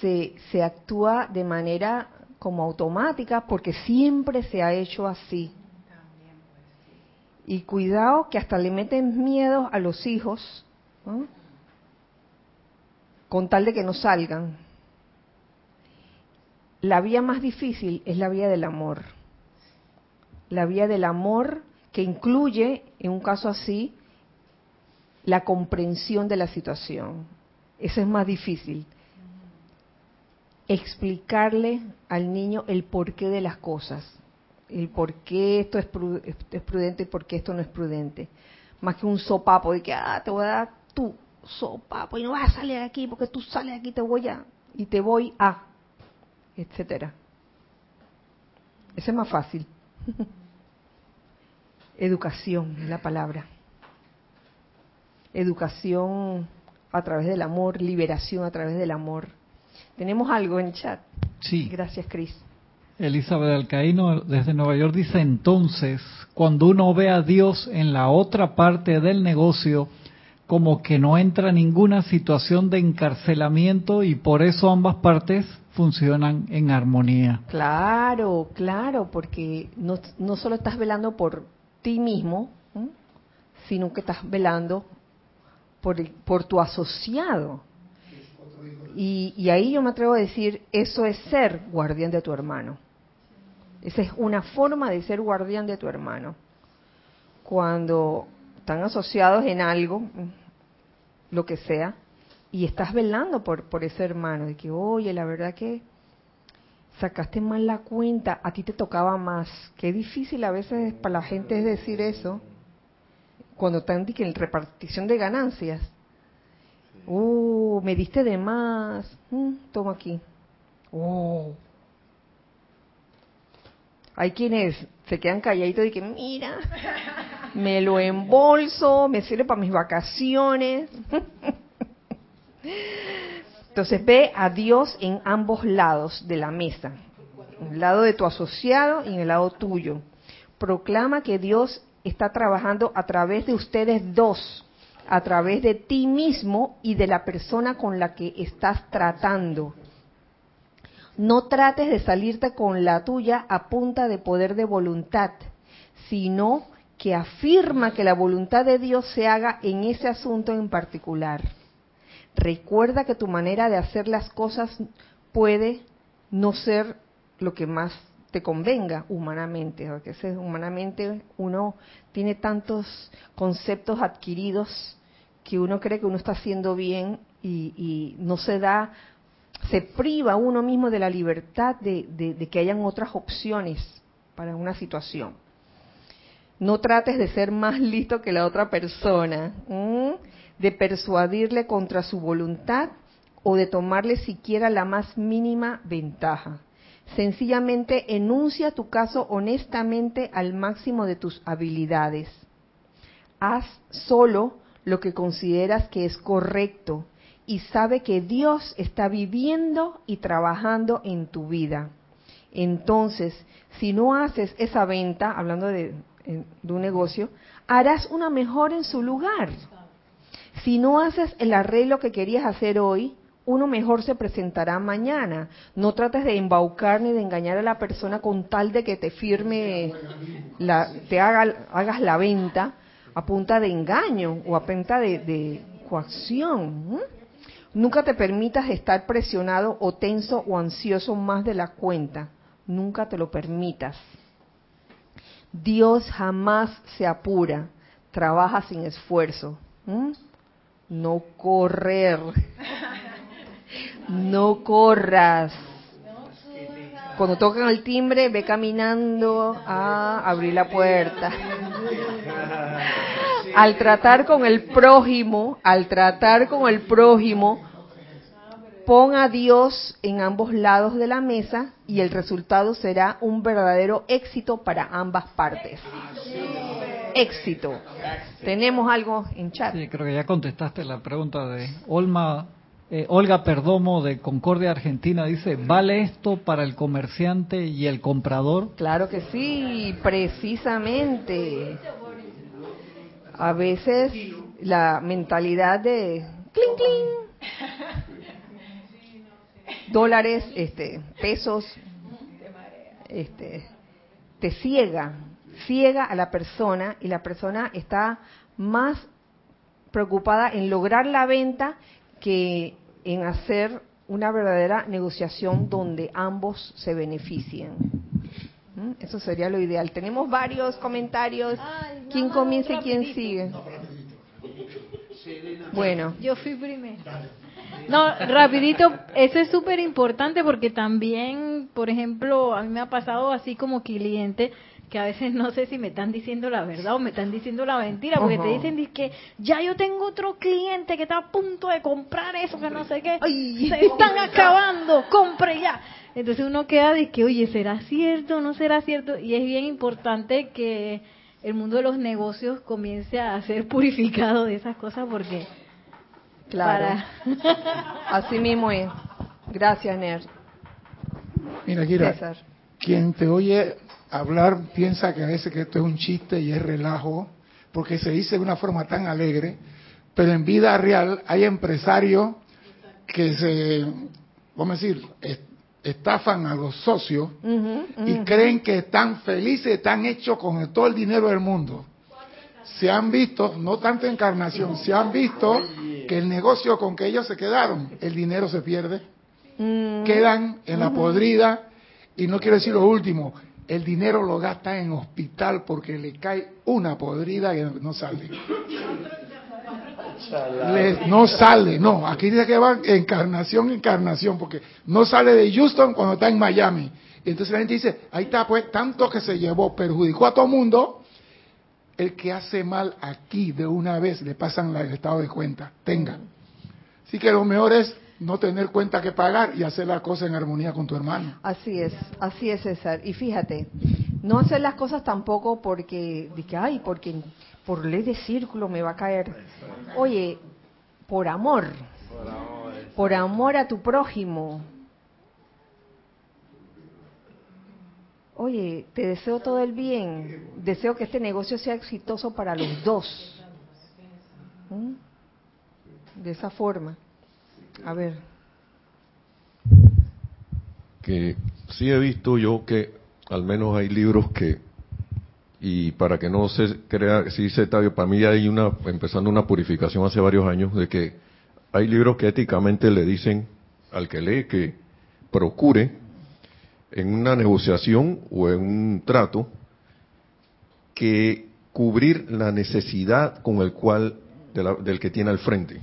se, se actúa de manera como automática porque siempre se ha hecho así. Y cuidado que hasta le meten miedo a los hijos con tal de que no salgan. La vía más difícil es la vía del amor. La vía del amor que incluye, en un caso así, la comprensión de la situación. Eso es más difícil explicarle al niño el porqué de las cosas, el por qué esto es, prudente y por qué esto no es prudente. Más que un sopapo de que, ah, te voy a dar tu sopapo y no vas a salir de aquí porque tú sales de aquí te voy a, y te voy a, etcétera. Ese es más fácil. Educación es la palabra. Educación a través del amor, liberación a través del amor tenemos algo en chat. Sí. Gracias, Cris. Elizabeth Alcaíno desde Nueva York dice entonces, cuando uno ve a Dios en la otra parte del negocio, como que no entra ninguna situación de encarcelamiento y por eso ambas partes funcionan en armonía. Claro, claro, porque no, no solo estás velando por ti mismo, sino que estás velando por, por tu asociado. Y, ahí yo me atrevo a decir, eso es ser guardián de tu hermano. Esa es una forma de ser guardián de tu hermano. Cuando están asociados en algo, lo que sea, y estás velando por, por ese hermano, de que, oye, la verdad que sacaste mal la cuenta, a ti te tocaba más. Qué difícil a veces para la gente es decir eso, cuando están en repartición de ganancias. Uh, me diste de más. Mm, toma aquí. Oh. Hay quienes se quedan calladitos y que, mira, me lo embolso, me sirve para mis vacaciones. Entonces ve a Dios en ambos lados de la mesa, en el lado de tu asociado y en el lado tuyo. Proclama que Dios está trabajando a través de ustedes dos a través de ti mismo y de la persona con la que estás tratando. No trates de salirte con la tuya a punta de poder de voluntad, sino que afirma que la voluntad de Dios se haga en ese asunto en particular. Recuerda que tu manera de hacer las cosas puede no ser lo que más te convenga humanamente, porque humanamente uno tiene tantos conceptos adquiridos que uno cree que uno está haciendo bien y, no se da, se priva uno mismo de la libertad de, que hayan otras opciones para una situación. No trates de ser más listo que la otra persona. de persuadirle contra su voluntad o de tomarle siquiera la más mínima ventaja. Sencillamente enuncia tu caso honestamente al máximo de tus habilidades. Haz solo lo que consideras que es correcto y sabe que Dios está viviendo y trabajando en tu vida. Entonces, si no haces esa venta, hablando de, de un negocio, harás una mejor en su lugar. Si no haces el arreglo que querías hacer hoy, uno mejor se presentará mañana. No trates de embaucar ni de engañar a la persona con tal de que te firme, la, te haga, hagas la venta a punta de engaño o a punta de, coacción. Nunca te permitas estar presionado o tenso o ansioso más de la cuenta. Nunca te lo permitas. Dios jamás se apura, trabaja sin esfuerzo. No correr. No corras. Cuando tocan el timbre, ve caminando a abrir la puerta. Al tratar con el prójimo, al tratar con el prójimo, pon a Dios en ambos lados de la mesa y el resultado será un verdadero éxito para ambas partes. Éxito. Tenemos algo en chat. Sí, creo que ya contestaste la pregunta de Olma eh, Olga Perdomo de Concordia, Argentina, dice, ¿vale esto para el comerciante y el comprador? Claro que sí, precisamente. A veces la mentalidad de clink clink, dólares, este, pesos, este, te ciega, ciega a la persona y la persona está más preocupada en lograr la venta que en hacer una verdadera negociación donde ambos se beneficien. Eso sería lo ideal. Tenemos varios comentarios. ¿Quién comienza y quién sigue? Bueno. Yo fui primero. No, rapidito, eso es súper importante porque también, por ejemplo, a mí me ha pasado así como cliente que a veces no sé si me están diciendo la verdad o me están diciendo la mentira, porque te dicen que ya yo tengo otro cliente que está a punto de comprar eso, que no sé qué, se están acabando, compre ya. Entonces uno queda de que, oye, ¿será cierto o no será cierto? Y es bien importante que el mundo de los negocios comience a ser purificado de esas cosas porque... Claro. Así mismo es. Gracias, Ner. Mira, Kira, quien te oye hablar piensa que a veces que esto es un chiste y es relajo, porque se dice de una forma tan alegre, pero en vida real hay empresarios que se, vamos a decir, estafan a los socios y creen que están felices, están hechos con todo el dinero del mundo. Se han visto, no tanto encarnación, se han visto que el negocio con que ellos se quedaron, el dinero se pierde, mm. quedan en la podrida y no quiero decir lo último, el dinero lo gasta en hospital porque le cae una podrida que no sale. no sale, no, aquí dice que va encarnación, encarnación, porque no sale de Houston cuando está en Miami. Y entonces la gente dice, ahí está, pues, tanto que se llevó, perjudicó a todo mundo, el que hace mal aquí de una vez le pasan el estado de cuenta, tenga. Así que lo mejor es no tener cuenta que pagar y hacer las cosas en armonía con tu hermano. Así es, así es César. Y fíjate, no hacer las cosas tampoco porque, que, ay, porque por ley de círculo me va a caer. Oye, por amor, por amor a tu prójimo. Oye, te deseo todo el bien, deseo que este negocio sea exitoso para los dos. ¿Mm? De esa forma. A ver. Que sí he visto yo que al menos hay libros que, y para que no se crea, sí se para mí hay una, empezando una purificación hace varios años, de que hay libros que éticamente le dicen al que lee que procure en una negociación o en un trato que cubrir la necesidad con el cual del que tiene al frente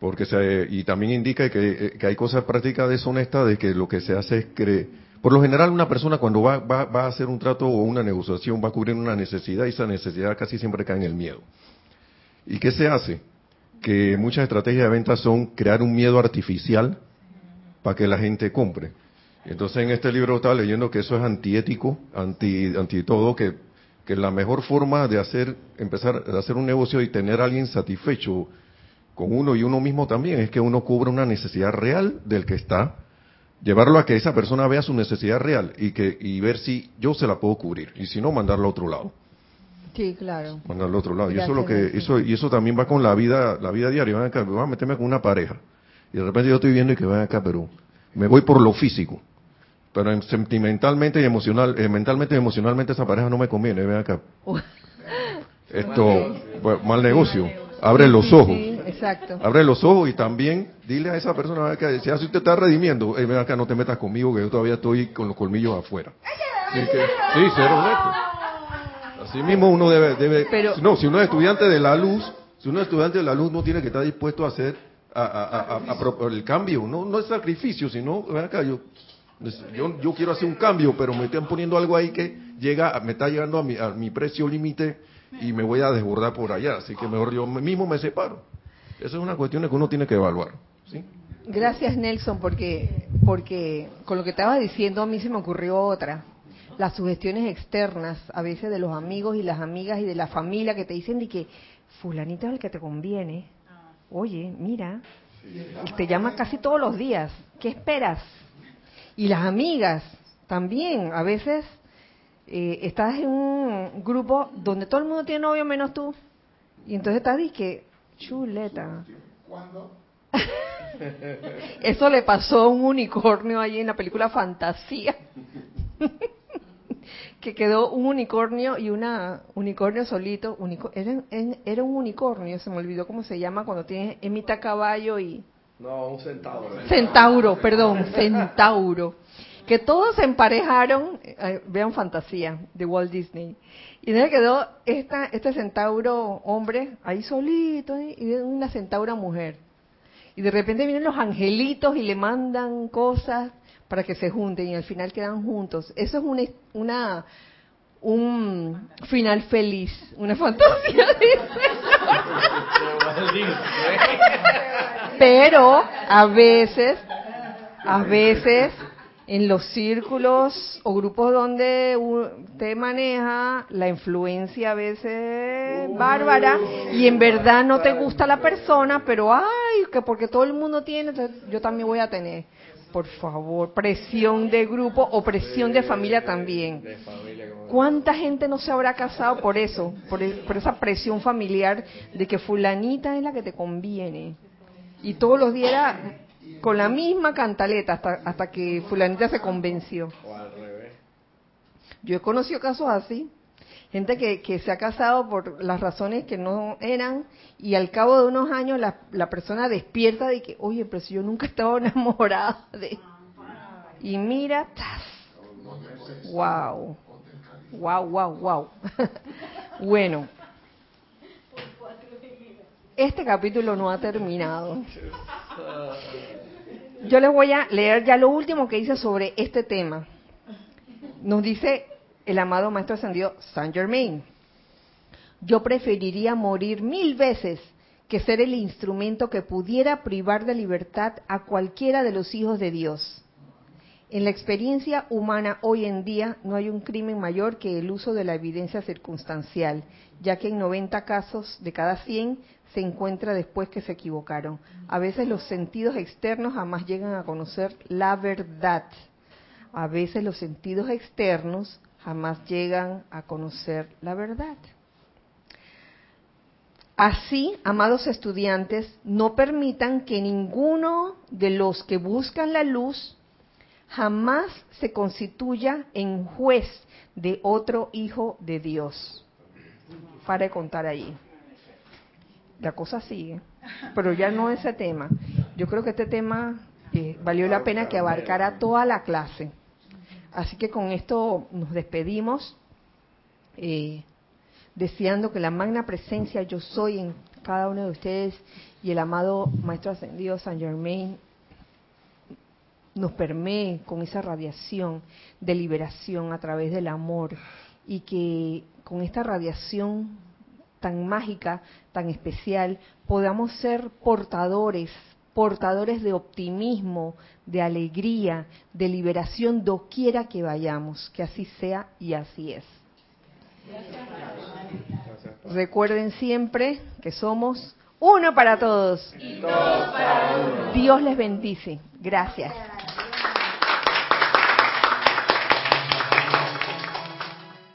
porque se, y también indica que, que, hay cosas prácticas deshonestas de que lo que se hace es que, por lo general una persona cuando va, va, va, a hacer un trato o una negociación va a cubrir una necesidad y esa necesidad casi siempre cae en el miedo. ¿Y qué se hace? que muchas estrategias de venta son crear un miedo artificial para que la gente compre. Entonces en este libro estaba leyendo que eso es antiético, anti, anti todo, que, que la mejor forma de hacer, empezar a hacer un negocio y tener a alguien satisfecho con uno y uno mismo también es que uno cubra una necesidad real del que está, llevarlo a que esa persona vea su necesidad real y que y ver si yo se la puedo cubrir y si no mandarlo a otro lado. Sí, claro. Mandarlo a otro lado. y eso Gracias, lo que eso y eso también va con la vida la vida diaria. Ven acá, voy a meterme con una pareja y de repente yo estoy viendo y que ven acá, pero me voy por lo físico. Pero en- sentimentalmente y emocional, eh, mentalmente y emocionalmente esa pareja no me conviene, ven acá. Esto, mal negocio. Abre los ojos. Sí, exacto. Abre los ojos y también dile a esa persona ven acá, si usted está redimiendo, eh, ven acá, no te metas conmigo que yo todavía estoy con los colmillos afuera. Así que, sí, ser honesto. Así mismo uno debe, debe Pero- no, si uno es estudiante de la luz, si uno es estudiante de la luz, no tiene que estar dispuesto a hacer a, a- el cambio, no, no es sacrificio, sino, ven acá, yo, yo, yo quiero hacer un cambio, pero me están poniendo algo ahí que llega, me está llegando a mi, a mi precio límite y me voy a desbordar por allá, así que mejor yo mismo me separo. Esa es una cuestión que uno tiene que evaluar. ¿sí? Gracias Nelson, porque, porque con lo que estabas diciendo a mí se me ocurrió otra. Las sugestiones externas, a veces de los amigos y las amigas y de la familia que te dicen que fulanito es el que te conviene. Oye, mira, te llama casi todos los días. ¿Qué esperas? Y las amigas también, a veces eh, estás en un grupo donde todo el mundo tiene novio menos tú. Y entonces estás que, chuleta. Eso le pasó a un unicornio ahí en la película Fantasía. que quedó un unicornio y una unicornio solito. Unico- era, era un unicornio, se me olvidó cómo se llama cuando tiene en mitad caballo y No, un centavo. centauro, perdón, centauro. Que todos se emparejaron, eh, vean Fantasía de Walt Disney. Y entonces quedó esta, este centauro hombre ahí solito ¿eh? y una centaura mujer. Y de repente vienen los angelitos y le mandan cosas para que se junten y al final quedan juntos. Eso es una, una un final feliz, una fantasía. Pero a veces, a veces en los círculos o grupos donde usted maneja, la influencia a veces bárbara y en verdad no te gusta la persona, pero ay, que porque todo el mundo tiene, yo también voy a tener. Por favor, presión de grupo o presión de familia también. ¿Cuánta gente no se habrá casado por eso? Por, por esa presión familiar de que fulanita es la que te conviene. Y todos los días era con la misma cantaleta hasta, hasta que fulanita se convenció. O al revés. Yo he conocido casos así. Gente que, que se ha casado por las razones que no eran y al cabo de unos años la, la persona despierta de que, oye, pero si yo nunca he estado enamorada de... Y mira, ¡tas! wow, wow, wow, wow. bueno, este capítulo no ha terminado. Yo les voy a leer ya lo último que dice sobre este tema. Nos dice el amado Maestro Ascendido Saint Germain. Yo preferiría morir mil veces que ser el instrumento que pudiera privar de libertad a cualquiera de los hijos de Dios. En la experiencia humana hoy en día no hay un crimen mayor que el uso de la evidencia circunstancial, ya que en 90 casos de cada 100 se encuentra después que se equivocaron. A veces los sentidos externos jamás llegan a conocer la verdad. A veces los sentidos externos jamás llegan a conocer la verdad. Así, amados estudiantes, no permitan que ninguno de los que buscan la luz jamás se constituya en juez de otro hijo de Dios. Para contar allí. La cosa sigue, pero ya no ese tema. Yo creo que este tema eh, valió la pena que abarcara toda la clase. Así que con esto nos despedimos, eh, deseando que la magna presencia yo soy en cada uno de ustedes y el amado Maestro Ascendido San Germain nos permee con esa radiación de liberación a través del amor y que con esta radiación tan mágica, tan especial, podamos ser portadores, portadores de optimismo, de alegría, de liberación, doquiera que vayamos. Que así sea y así es. Recuerden siempre que somos uno para todos. Dios les bendice. Gracias.